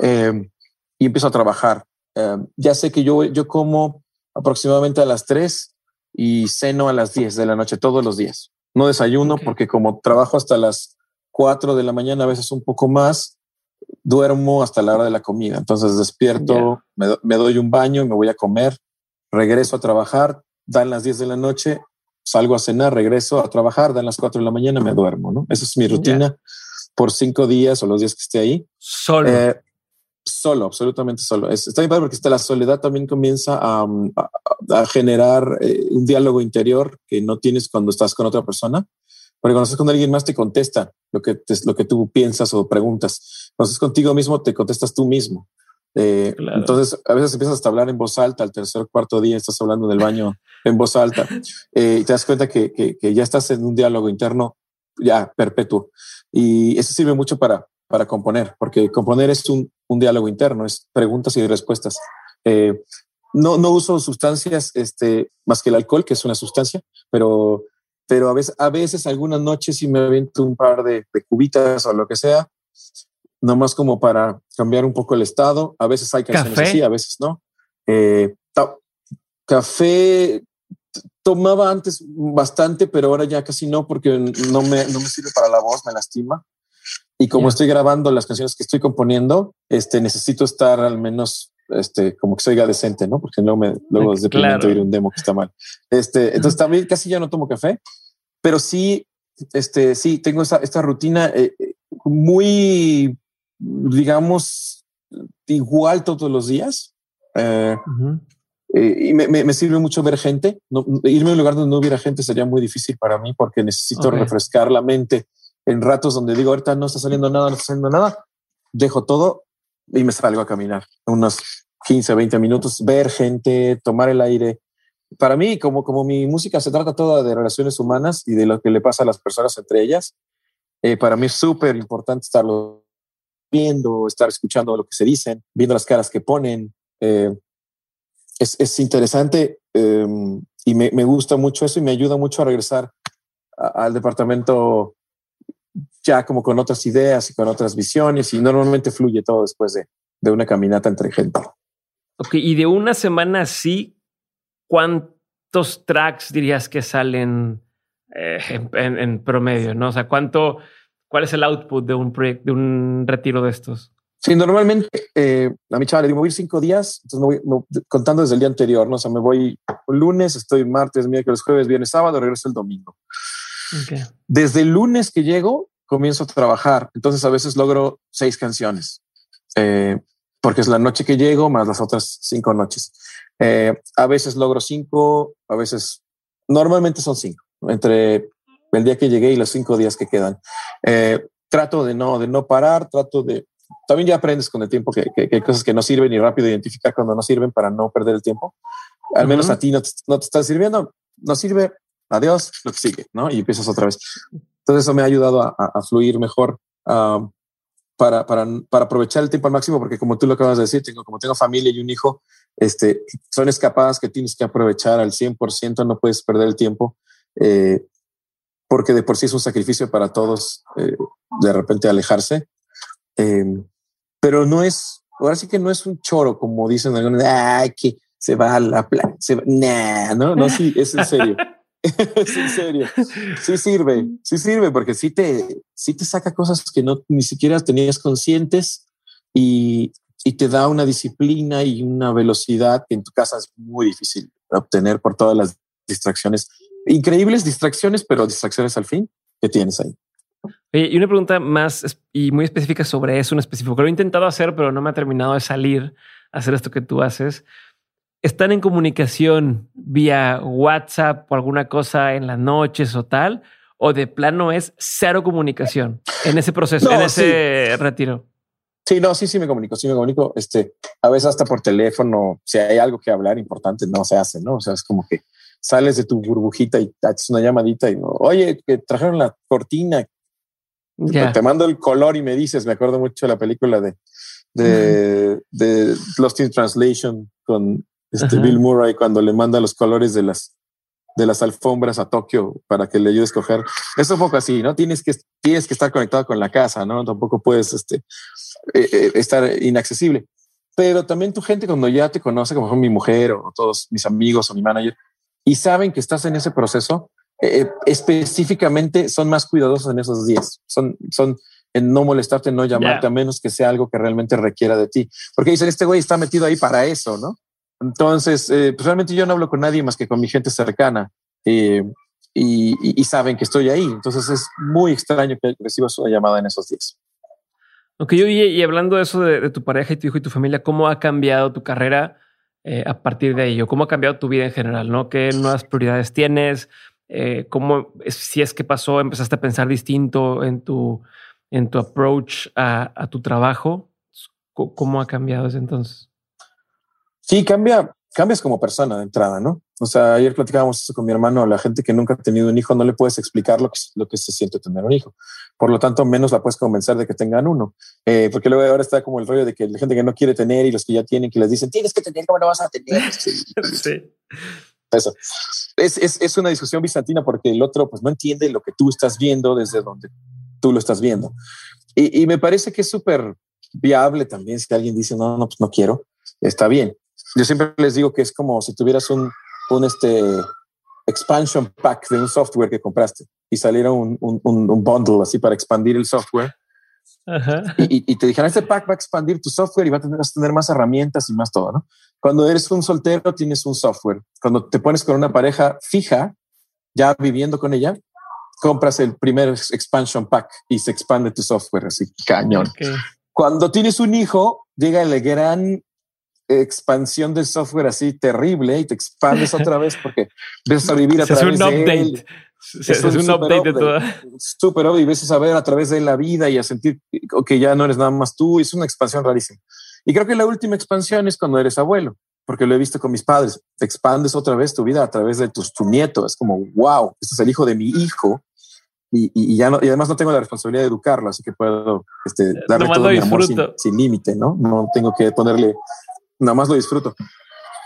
em, y empiezo a trabajar. Em, ya sé que yo, yo como aproximadamente a las 3 y ceno a las 10 de la noche todos los días. No desayuno porque como trabajo hasta las 4 de la mañana, a veces un poco más, duermo hasta la hora de la comida. Entonces despierto, me, doy un baño, me voy a comer, regreso a trabajar, dan las 10 de la noche, salgo a cenar, regreso a trabajar, dan las 4 de la mañana, me duermo, ¿no? Esa es mi rutina por cinco días o los días que esté ahí. Solo. Eh, solo, absolutamente solo. está bien porque la soledad también comienza a, generar eh, un diálogo interior que no tienes cuando estás con otra persona. Porque cuando estás con alguien más te contesta lo que, lo que tú piensas o preguntas. Cuando estás contigo mismo te contestas tú mismo. Eh, entonces, a veces empiezas a hablar en voz alta, al tercer o cuarto día estás hablando del baño en voz alta eh, y te das cuenta que, que, ya estás en un diálogo interno ya perpetuo. Y eso sirve mucho para, para componer, porque componer es un, un diálogo interno, es preguntas y respuestas. Eh, no, no uso sustancias este, más que el alcohol, que es una sustancia, pero pero a veces, a veces algunas noches sí me aviento un par de, cubitas o lo que sea, nomás como para cambiar un poco el estado. A veces hay canciones así, a veces no. Eh, café tomaba antes bastante, pero ahora ya casi no, porque no me, no me sirve para la voz, me lastima. Y como estoy grabando las canciones que estoy componiendo, este, necesito estar al menos este, como que se oiga decente, ¿no? Porque luego, me, luego es deprimente oír un demo que está mal. Este, entonces también casi ya no tomo café, pero sí, este, sí, tengo esta, esta rutina eh, eh, muy, digamos, igual todos los días. Eh, y me, me, sirve mucho ver gente. irme a un lugar donde no hubiera gente sería muy difícil para mí porque necesito refrescar la mente en ratos donde digo, ahorita no está saliendo nada, no está saliendo nada. Dejo todo y me salgo a caminar unos 15, 20 minutos, ver gente, tomar el aire. Para mí, como, como mi música se trata toda de relaciones humanas y de lo que le pasa a las personas entre ellas, eh, para mí es súper importante estarlo viendo, estar escuchando lo que se dicen, viendo las caras que ponen. Eh, es, es, interesante em, y me, me, gusta mucho eso y me ayuda mucho a regresar al departamento ya como con otras ideas y con otras visiones y normalmente fluye todo después de, de una caminata entre gente. Ok, y de una semana así, ¿cuántos tracks dirías que salen eh, en, promedio? ¿no? O sea, ¿cuánto, ¿cuál es el output de un proyecto, de un retiro de estos? Sí, normalmente eh, a mi chaval le digo, voy cinco días, entonces me voy contando desde el día anterior, ¿no? O sea, me voy lunes, estoy martes, miércoles, jueves, viernes, sábado, regreso el domingo. Desde el lunes que llego, comienzo a trabajar. Entonces a veces logro seis canciones, eh, porque es la noche que llego más las otras cinco noches. Eh, a veces logro cinco, a veces, normalmente son cinco, entre el día que llegué y los cinco días que quedan. Eh, trato de no, de no parar, trato de también ya aprendes con el tiempo que, hay cosas que no sirven y rápido identificar cuando no sirven para no perder el tiempo. Al menos a ti no te, no te está sirviendo, no sirve, adiós, lo que sigue, ¿no? Y empiezas otra vez. Entonces eso me ha ayudado a, fluir mejor para, para, para, aprovechar el tiempo al máximo, porque como tú lo acabas de decir, tengo, como tengo familia y un hijo, este, son escapadas que tienes que aprovechar al 100%, no puedes perder el tiempo, eh, porque de por sí es un sacrificio para todos eh, de repente alejarse. Em, pero no es, ahora sí que no es un choro, como dicen algunos, ay, que se va a la playa, nah, no, no, sí, es en serio. es en serio. Sí sirve, sí sirve, porque sí te, sí te saca cosas que no ni siquiera tenías conscientes y, y te da una disciplina y una velocidad que en tu casa es muy difícil obtener por todas las distracciones, increíbles distracciones, pero distracciones al fin que tienes ahí. y una pregunta más y muy específica sobre eso, un específico que lo he intentado hacer, pero no me ha terminado de salir hacer esto que tú haces. ¿Están en comunicación vía WhatsApp o alguna cosa en las noches o tal? ¿O de plano es cero comunicación en ese proceso, en ese retiro? Sí, no, sí, sí me comunico, sí me comunico. Este, a veces hasta por teléfono, si hay algo que hablar importante, no se hace, ¿no? O sea, es como que sales de tu burbujita y haces una llamadita y no, oye, que trajeron la cortina. Te mando el color y me dices, me acuerdo mucho de la película de, de, de Lost in Translation con este Bill Murray cuando le manda los colores de las de las alfombras a Tokio para que le ayude a escoger. Es un poco así, ¿no? Tienes que, tienes que estar conectado con la casa, ¿no? Tampoco puedes este, eh, eh, estar inaccesible. Pero también tu gente cuando ya te conoce, como mi mujer o todos mis amigos o mi manager, y saben que estás en ese proceso, eh, específicamente son más cuidadosos en esos días. Son, son en no molestarte, no llamarte, a menos que sea algo que realmente requiera de ti. Porque dicen, este güey está metido ahí para eso, ¿no? Entonces, eh, pues realmente yo no hablo con nadie más que con mi gente cercana eh, y, saben que estoy ahí. Entonces es muy extraño que recibas una llamada en esos días. Ok, yo y, hablando de eso de, tu pareja y tu hijo y tu familia, ¿cómo ha cambiado tu carrera eh, a partir de ello? ¿Cómo ha cambiado tu vida en general? ¿Qué nuevas prioridades tienes? ¿Cómo, si es que pasó, empezaste a pensar distinto en tu, en tu approach a, a tu trabajo? ¿Cómo ha cambiado desde entonces? Sí, cambia, cambias como persona de entrada, ¿no? O sea, ayer platicábamos eso con mi hermano, la gente que nunca ha tenido un hijo no le puedes explicar lo que, lo que se siente tener un hijo. Por lo tanto, menos la puedes convencer de que tengan uno. Eh, porque luego ahora está como el rollo de que la gente que no quiere tener y los que ya tienen, que les dicen, tienes que tener, ¿cómo no vas a tener? Sí. Eso. Es, es, es, una discusión bizantina porque el otro pues no entiende lo que tú estás viendo desde donde tú lo estás viendo. Y, y me parece que es súper viable también si alguien dice, no, no, pues no quiero, está bien yo siempre les digo que es como si tuvieras un, un este expansion pack de un software que compraste y saliera un, un, un bundle así para expandir el software. Y, y, te dijeron, este pack va a expandir tu software y va a tener, vas a tener más herramientas y más todo, ¿no? Cuando eres un soltero tienes un software. Cuando te pones con una pareja fija, ya viviendo con ella, compras el primer expansion pack y se expande tu software así, cañón. Cuando tienes un hijo, llega el gran expansión del software así terrible y te expandes otra vez porque ves a vivir a través de él. Es, un, un update, de todo. Súper obvio y ves a ver a través de la vida y a sentir que ya no eres nada más tú. Es una expansión rarísima. Y creo que la última expansión es cuando eres abuelo, porque lo he visto con mis padres. Te expandes otra vez tu vida a través de tus, tu nieto. Es como, wow, este es el hijo de mi hijo. Y, y, ya no, y además no tengo la responsabilidad de educarlo, así que puedo este, darle todo mi amor sin, sin límite, ¿no? No tengo que ponerle nada más lo disfruto.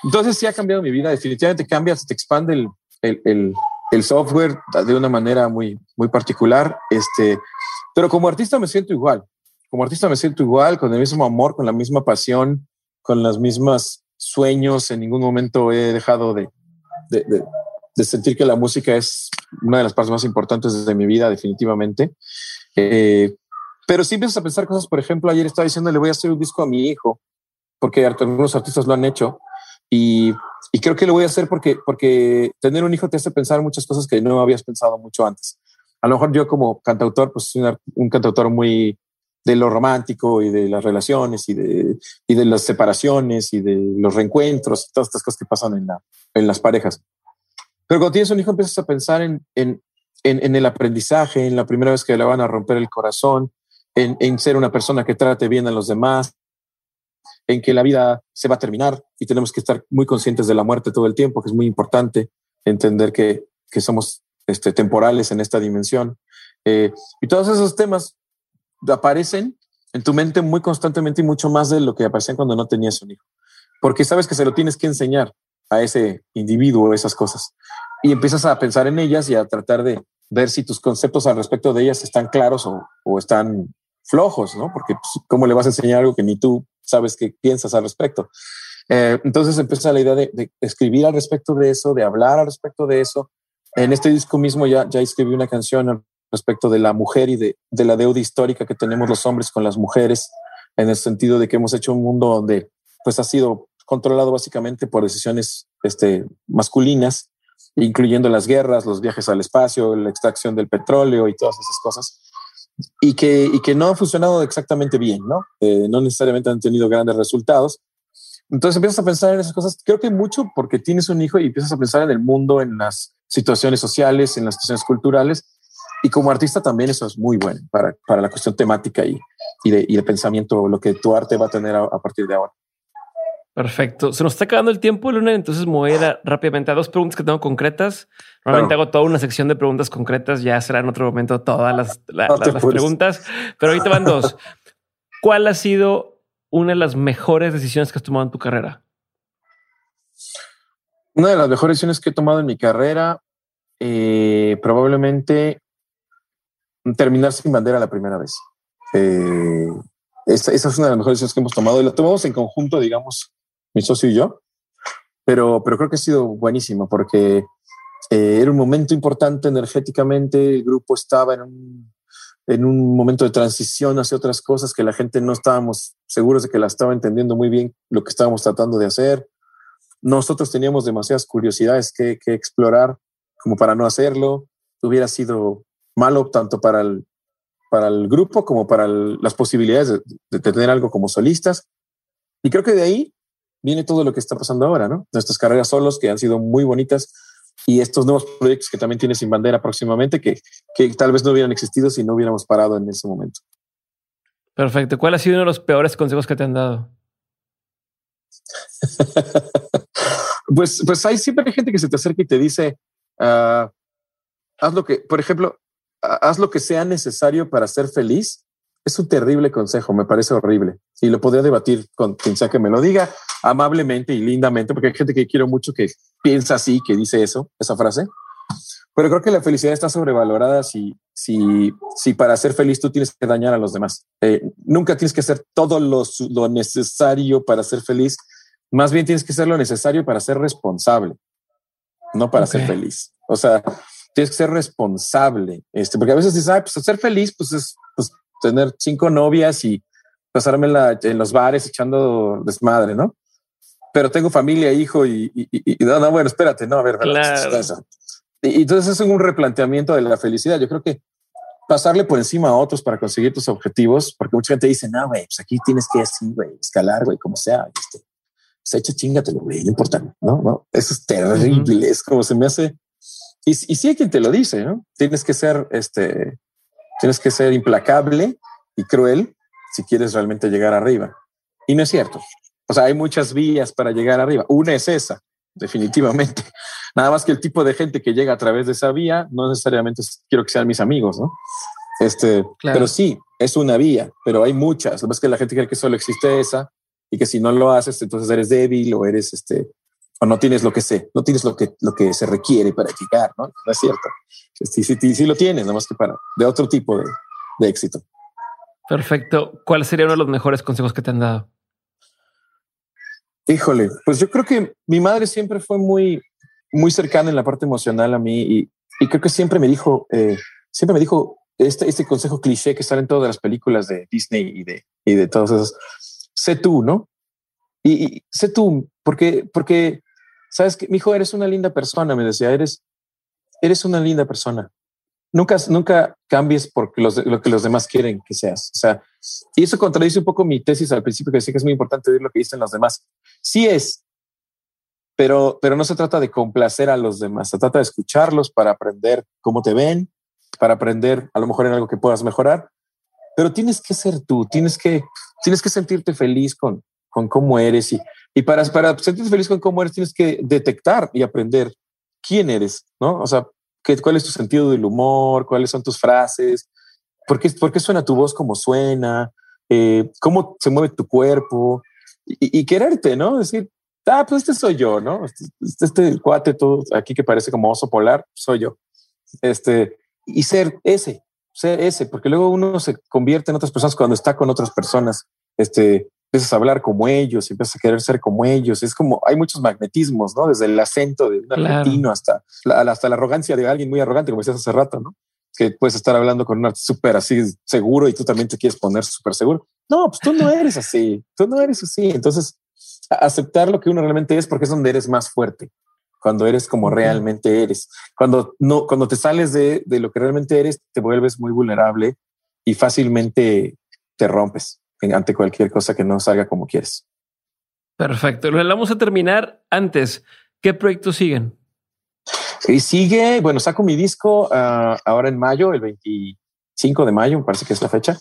Entonces sí ha cambiado mi vida, definitivamente cambia, se te expande el, el, el, software de una manera muy, muy particular. Este, pero como artista me siento igual, como artista me siento igual, con el mismo amor, con la misma pasión, con las mismas sueños. En ningún momento he dejado de, de, sentir que la música es una de las partes más importantes de mi vida, definitivamente. Eh, pero sí empiezas a pensar cosas, por ejemplo, ayer estaba diciendo, le voy a hacer un disco a mi hijo porque algunos artistas lo han hecho y, y, creo que lo voy a hacer porque, porque tener un hijo te hace pensar muchas cosas que no habías pensado mucho antes. A lo mejor yo como cantautor, pues soy un, cantautor muy de lo romántico y de las relaciones y de, y de las separaciones y de los reencuentros y todas estas cosas que pasan en, la, en las parejas. Pero cuando tienes un hijo empiezas a pensar en, en, en, en el aprendizaje, en la primera vez que le van a romper el corazón, en, en ser una persona que trate bien a los demás, en que la vida se va a terminar y tenemos que estar muy conscientes de la muerte todo el tiempo, que es muy importante entender que, que somos este, temporales en esta dimensión. Eh, y todos esos temas aparecen en tu mente muy constantemente y mucho más de lo que aparecían cuando no tenías un hijo, porque sabes que se lo tienes que enseñar a ese individuo esas cosas y empiezas a pensar en ellas y a tratar de ver si tus conceptos al respecto de ellas están claros o, o están flojos, ¿no? Porque pues, cómo le vas a enseñar algo que ni tú sabes qué piensas al respecto. Eh, entonces empieza la idea de, de, escribir al respecto de eso, de hablar al respecto de eso. En este disco mismo ya, ya escribí una canción al respecto de la mujer y de, de la deuda histórica que tenemos los hombres con las mujeres, en el sentido de que hemos hecho un mundo donde pues ha sido controlado básicamente por decisiones este, masculinas, incluyendo las guerras, los viajes al espacio, la extracción del petróleo y todas esas cosas y que, y que no han funcionado exactamente bien, ¿no? Eh, no necesariamente han tenido grandes resultados. Entonces empiezas a pensar en esas cosas, creo que mucho porque tienes un hijo y empiezas a pensar en el mundo, en las situaciones sociales, en las situaciones culturales. Y como artista también eso es muy bueno para, para la cuestión temática y, y, de, y de pensamiento, lo que tu arte va a tener a, a partir de ahora. Perfecto. Se nos está acabando el tiempo, Luna. Entonces me voy a ir rápidamente a dos preguntas que tengo concretas. Normalmente claro. hago toda una sección de preguntas concretas. Ya será en otro momento todas las, la, no las preguntas, pero ahorita van dos. ¿Cuál ha sido una de las mejores decisiones que has tomado en tu carrera? Una de las mejores decisiones que he tomado en mi carrera, eh, probablemente terminar sin bandera la primera vez. Eh, esa, esa, es una de las mejores decisiones que hemos tomado y la tomamos en conjunto, digamos, mi socio y yo, pero, pero creo que ha sido buenísimo porque eh, era un momento importante energéticamente, el grupo estaba en un, en un momento de transición hacia otras cosas que la gente no estábamos seguros de que la estaba entendiendo muy bien lo que estábamos tratando de hacer. Nosotros teníamos demasiadas curiosidades que, que explorar como para no hacerlo. Hubiera sido malo tanto para el, para el grupo como para el, las posibilidades de, de, tener algo como solistas. Y creo que de ahí viene todo lo que está pasando ahora, ¿no? Nuestras carreras solos que han sido muy bonitas y estos nuevos proyectos que también tiene Sin Bandera próximamente que, que tal vez no hubieran existido si no hubiéramos parado en ese momento. Perfecto. ¿Cuál ha sido uno de los peores consejos que te han dado? pues, pues hay siempre gente que se te acerca y te dice, uh, haz lo que, por ejemplo, haz lo que sea necesario para ser feliz es un terrible consejo, me parece horrible. Y lo podría debatir con quien sea que me lo diga amablemente y lindamente, porque hay gente que quiero mucho que piensa así, que dice eso, esa frase. Pero creo que la felicidad está sobrevalorada si, si, si para ser feliz tú tienes que dañar a los demás. Eh, nunca tienes que hacer todo lo, lo necesario para ser feliz. Más bien tienes que hacer lo necesario para ser responsable, no para okay. ser feliz. O sea, tienes que ser responsable. Este, porque a veces dices, ah, pues ser feliz, pues es pues, tener cinco novias y pasármela en los bares echando desmadre, ¿no? Pero tengo familia, hijo y, y, y no, no, bueno, espérate, no, a ver, claro. y, entonces es un replanteamiento de la felicidad. Yo creo que pasarle por encima a otros para conseguir tus objetivos, porque mucha gente dice, no, güey, pues aquí tienes que así, güey, escalar, güey, como sea. Este, se echa chingatelo, güey, no importa, no, no, eso es terrible, uh -huh. es como se me hace. Y, y sí hay quien te lo dice, ¿no? Tienes que ser, este, tienes que ser implacable y cruel si quieres realmente llegar arriba. Y no es cierto. O sea, hay muchas vías para llegar arriba. Una es esa, definitivamente. Nada más que el tipo de gente que llega a través de esa vía, no necesariamente quiero que sean mis amigos, ¿no? Este, claro. pero sí, es una vía, pero hay muchas. Lo que es que la gente cree que solo existe esa y que si no lo haces, entonces eres débil o eres este, o no tienes lo que sé, no tienes lo que, lo que se requiere para llegar, ¿no? No es cierto. Sí, sí, sí, sí lo tienes, nada más que para de otro tipo de, de éxito. Perfecto. ¿Cuál sería uno de los mejores consejos que te han dado? Híjole, pues yo creo que mi madre siempre fue muy, muy cercana en la parte emocional a mí y, y creo que siempre me dijo, eh, siempre me dijo este, este consejo cliché que sale en todas las películas de Disney y de, y de todos esos. Sé tú, ¿no? Y, y sé tú, porque, porque sabes que mi hijo eres una linda persona, me decía, eres, eres una linda persona nunca, nunca cambies por los, lo que los demás quieren que seas. O sea, y eso contradice un poco mi tesis al principio que decía que es muy importante oír lo que dicen los demás. Sí es, pero, pero no se trata de complacer a los demás, se trata de escucharlos para aprender cómo te ven, para aprender a lo mejor en algo que puedas mejorar pero tienes que ser tú, tienes que, tienes que sentirte feliz con, con cómo eres y, y para, para sentirte feliz con cómo eres tienes que detectar y aprender quién eres, ¿no? O sea, qué, cuál es tu sentido del humor, cuáles son tus frases, por qué, por qué suena tu voz como suena, eh, cómo se mueve tu cuerpo y, y, quererte, ¿no? Decir, ah, pues este soy yo, ¿no? Este, este, este cuate todo aquí que parece como oso polar, soy yo. Este, y ser ese, ser ese, porque luego uno se convierte en otras personas cuando está con otras personas. Este, empiezas a hablar como ellos, empiezas a querer ser como ellos. Es como hay muchos magnetismos, ¿no? Desde el acento de un argentino hasta la, hasta la arrogancia de alguien muy arrogante, como decías hace rato, ¿no? Que puedes estar hablando con un artista súper así seguro y tú también te quieres poner súper seguro. No, pues tú no eres así, tú no eres así. Entonces, aceptar lo que uno realmente es porque es donde eres más fuerte cuando eres como realmente eres. Cuando no, cuando te sales de, de, lo que realmente eres, te vuelves muy vulnerable y fácilmente te rompes ante cualquier cosa que no salga como quieres. Perfecto. Lo vamos a terminar antes. ¿Qué proyectos siguen? Y sigue, bueno, saco mi disco uh, ahora en mayo, el 25 de mayo, me parece que es la fecha.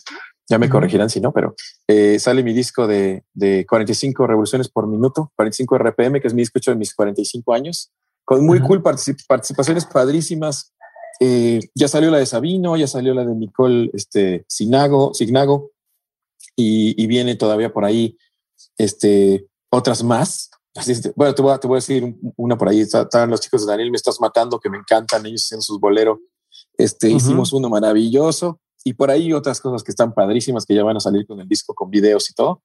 Ya me corregirán si no, pero eh, sale mi disco de, de, 45 revoluciones por minuto, 45 RPM, que es mi disco hecho de mis 45 años, con muy cool particip participaciones padrísimas. Eh, ya salió la de Sabino, ya salió la de Nicole este, Sinago, Signago, y, y, viene todavía por ahí este, otras más. Así es, bueno, te voy, a, te voy a decir una por ahí. Estaban los chicos de Daniel, me estás matando, que me encantan, ellos en sus boleros. Este, uh -huh. Hicimos uno maravilloso y por ahí otras cosas que están padrísimas que ya van a salir con el disco, con videos y todo.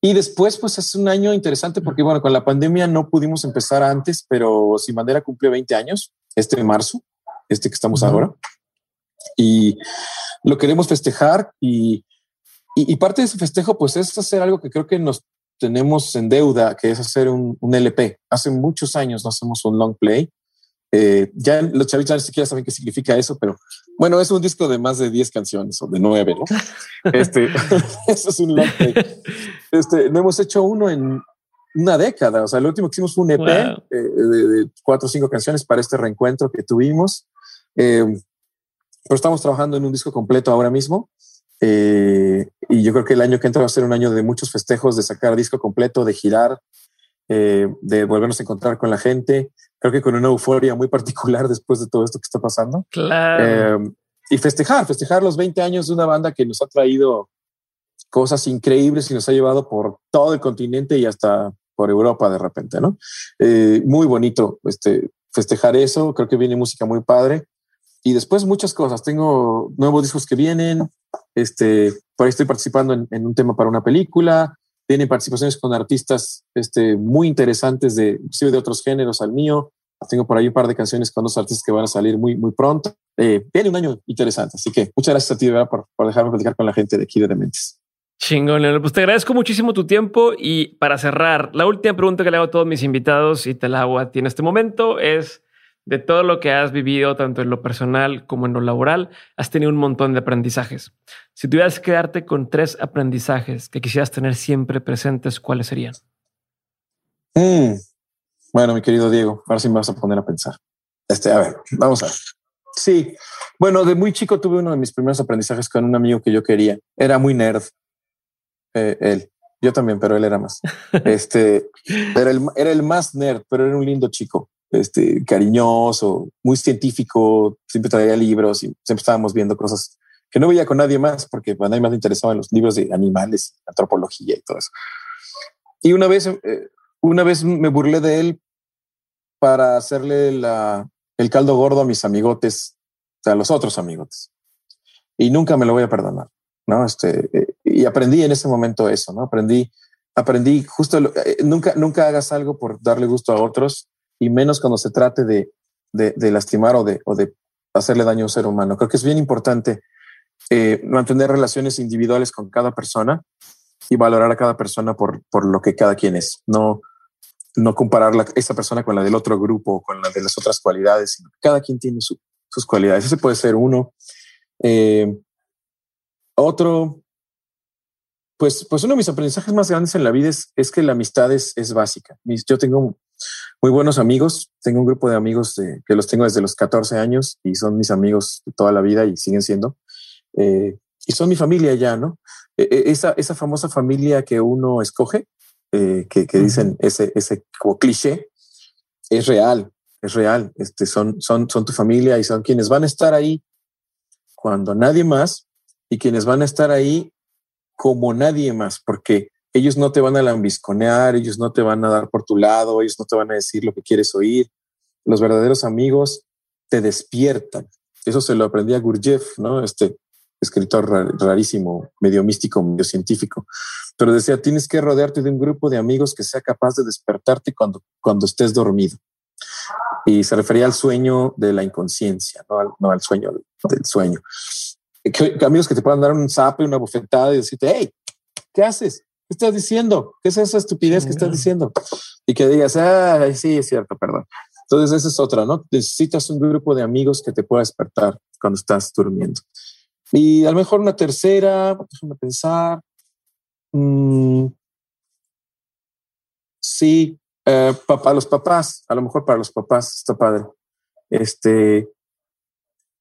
Y después, pues es un año interesante porque, bueno, con la pandemia no pudimos empezar antes, pero Sin Bandera cumple 20 años, este marzo, este que estamos uh -huh. ahora. Y lo queremos festejar y, y, y, parte de ese festejo, pues es hacer algo que creo que nos tenemos en deuda, que es hacer un, un LP. Hace muchos años no hacemos un long play eh, ya los chavitos ni siquiera saben qué significa eso, pero bueno, es un disco de más de 10 canciones o de 9, ¿no? este, eso es un long play. Este, no hemos hecho uno en una década. O sea, el último que hicimos fue un EP wow. eh, de, de, cuatro o cinco canciones para este reencuentro que tuvimos. Eh, pero estamos trabajando en un disco completo ahora mismo. Eh, y yo creo que el año que entra va a ser un año de muchos festejos, de sacar disco completo, de girar, eh, de volvernos a encontrar con la gente. Creo que con una euforia muy particular después de todo esto que está pasando. Claro. Eh, y festejar, festejar los 20 años de una banda que nos ha traído cosas increíbles y nos ha llevado por todo el continente y hasta por Europa de repente, ¿no? Eh, muy bonito este, festejar eso. Creo que viene música muy padre. Y después muchas cosas. Tengo nuevos discos que vienen. Este, por ahí estoy participando en, en un tema para una película tiene participaciones con artistas este, muy interesantes de, inclusive de otros géneros al mío. Tengo por ahí un par de canciones con dos artistas que van a salir muy, muy pronto. Eh, viene un año interesante. Así que muchas gracias a ti, ¿verdad? Por, por dejarme platicar con la gente de aquí de Dementes. Chingón, Leonel. Pues te agradezco muchísimo tu tiempo y para cerrar, la última pregunta que le hago a todos mis invitados y te la hago a ti en este momento es de todo lo que has vivido, tanto en lo personal como en lo laboral, has tenido un montón de aprendizajes. Si tuvieras que quedarte con tres aprendizajes que quisieras tener siempre presentes, ¿cuáles serían? Mm. Bueno, mi querido Diego, ahora sí me vas a poner a pensar. Este, a ver, vamos a ver. Sí, bueno, de muy chico tuve uno de mis primeros aprendizajes con un amigo que yo quería. Era muy nerd. Eh, él, yo también, pero él era más. este, era el, era el más nerd, pero era un lindo chico este, cariñoso, muy científico, siempre traía libros y siempre estábamos viendo cosas que no veía con nadie más porque a nadie más le interesaban los libros de animales, antropología y todo eso. Y una vez, eh, una vez me burlé de él para hacerle el caldo gordo a mis amigotes, a los otros amigotes. Y nunca me lo voy a perdonar, ¿no? Este, eh, y aprendí en ese momento eso, ¿no? Aprendí, aprendí justo, lo, eh, nunca, nunca hagas algo por darle gusto a otros y menos cuando se trate de, de, lastimar o de, o de, hacerle daño a un ser humano. Creo que es bien importante eh, mantener relaciones individuales con cada persona y valorar a cada persona por, por lo que cada quien es. No, no comparar esa persona con la del otro grupo, con la de las otras cualidades. Cada quien tiene su, sus cualidades. Ese puede ser uno. Eh, otro, pues, pues uno de mis aprendizajes más grandes en la vida es, es que la amistad es, es básica. Yo tengo muy buenos amigos. Tengo un grupo de amigos de, que los tengo desde los 14 años y son mis amigos de toda la vida y siguen siendo. Eh, y son mi familia ya, ¿no? E, e, esa, esa famosa familia que uno escoge, eh, que, que, dicen ese, ese como cliché, es real, es real. Este, son, son, son tu familia y son quienes van a estar ahí cuando nadie más y quienes van a estar ahí como nadie más, porque ellos no te van a lambisconear, ellos no te van a dar por tu lado, ellos no te van a decir lo que quieres oír. Los verdaderos amigos te despiertan. Eso se lo aprendí a Gurdjieff, ¿no? Este escritor rarísimo, medio místico, medio científico. Pero decía, tienes que rodearte de un grupo de amigos que sea capaz de despertarte cuando, cuando estés dormido. Y se refería al sueño de la inconsciencia, no al, no al sueño del sueño. Que, amigos que te puedan dar un zape, una bofetada y decirte, hey, ¿qué haces? ¿Qué estás diciendo? ¿Qué es esa estupidez que estás diciendo? Y que digas, ah, sí, es cierto, perdón. Entonces, esa es otra, ¿no? Necesitas un grupo de amigos que te pueda despertar cuando estás durmiendo. Y a lo mejor una tercera, déjame pensar. Mm, sí, eh, para los papás, a lo mejor para los papás está padre. Este,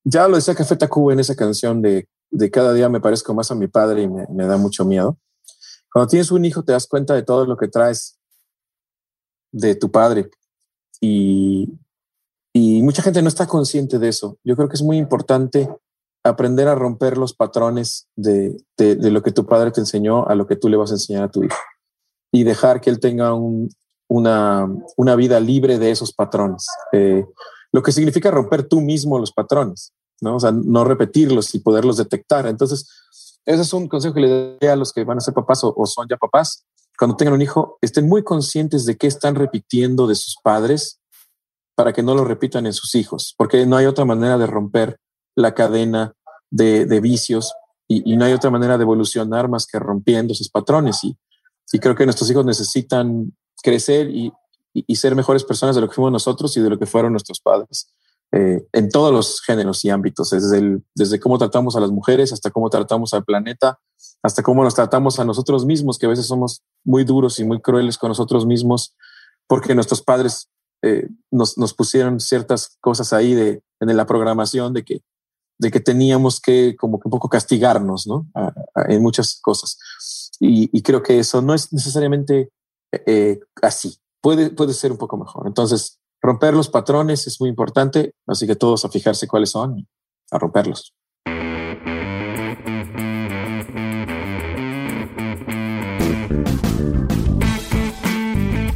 ya lo decía Café Tacuba en esa canción de, de cada día me parezco más a mi padre y me, me, da mucho miedo. Cuando tienes un hijo te das cuenta de todo lo que traes de tu padre y, y mucha gente no está consciente de eso. Yo creo que es muy importante aprender a romper los patrones de, de, lo que tu padre te enseñó a lo que tú le vas a enseñar a tu hijo y dejar que él tenga un, una, una, vida libre de esos patrones. Lo que significa romper tú mismo los patrones, ¿no? O sea, no repetirlos y poderlos detectar. Entonces, ese es un consejo que le daría a los que van a ser papás o, son ya papás. Cuando tengan un hijo, estén muy conscientes de qué están repitiendo de sus padres para que no lo repitan en sus hijos, porque no hay otra manera de romper la cadena de, vicios y, no hay otra manera de evolucionar más que rompiendo esos patrones. Y, creo que nuestros hijos necesitan crecer y, ser mejores personas de lo que fuimos nosotros y de lo que fueron nuestros padres. Eh, en todos los géneros y ámbitos, desde, el, desde cómo tratamos a las mujeres hasta cómo tratamos al planeta, hasta cómo nos tratamos a nosotros mismos, que a veces somos muy duros y muy crueles con nosotros mismos, porque nuestros padres eh, nos, nos, pusieron ciertas cosas ahí de, en la programación de que, de que teníamos que como que un poco castigarnos, ¿no? A, a, en muchas cosas. Y, y, creo que eso no es necesariamente eh, así, puede, puede ser un poco mejor. Entonces, romper los patrones es muy importante, así que todos a fijarse cuáles son, a romperlos.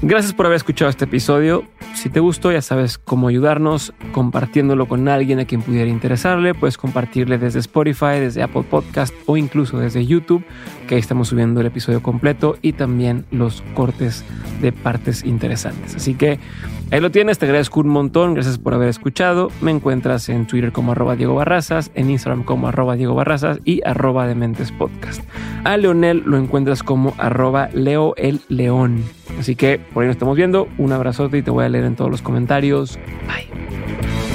Gracias por haber escuchado este episodio. Si te gustó, ya sabes cómo ayudarnos compartiéndolo con alguien a quien pudiera interesarle. Puedes compartirle desde Spotify, desde Apple Podcast o incluso desde YouTube, que ahí estamos subiendo el episodio completo y también los cortes de partes interesantes. Así que ahí lo tienes, te agradezco un montón, gracias por haber escuchado. Me encuentras en Twitter como arroba Diego Barrazas, en Instagram como arroba Diego Barrazas y arroba Dementes Podcast. A Leonel lo encuentras como arroba Leo el León. Así que por ahí nos estamos viendo. Un abrazote y te voy a leer en todos los comentarios. Bye.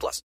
plus.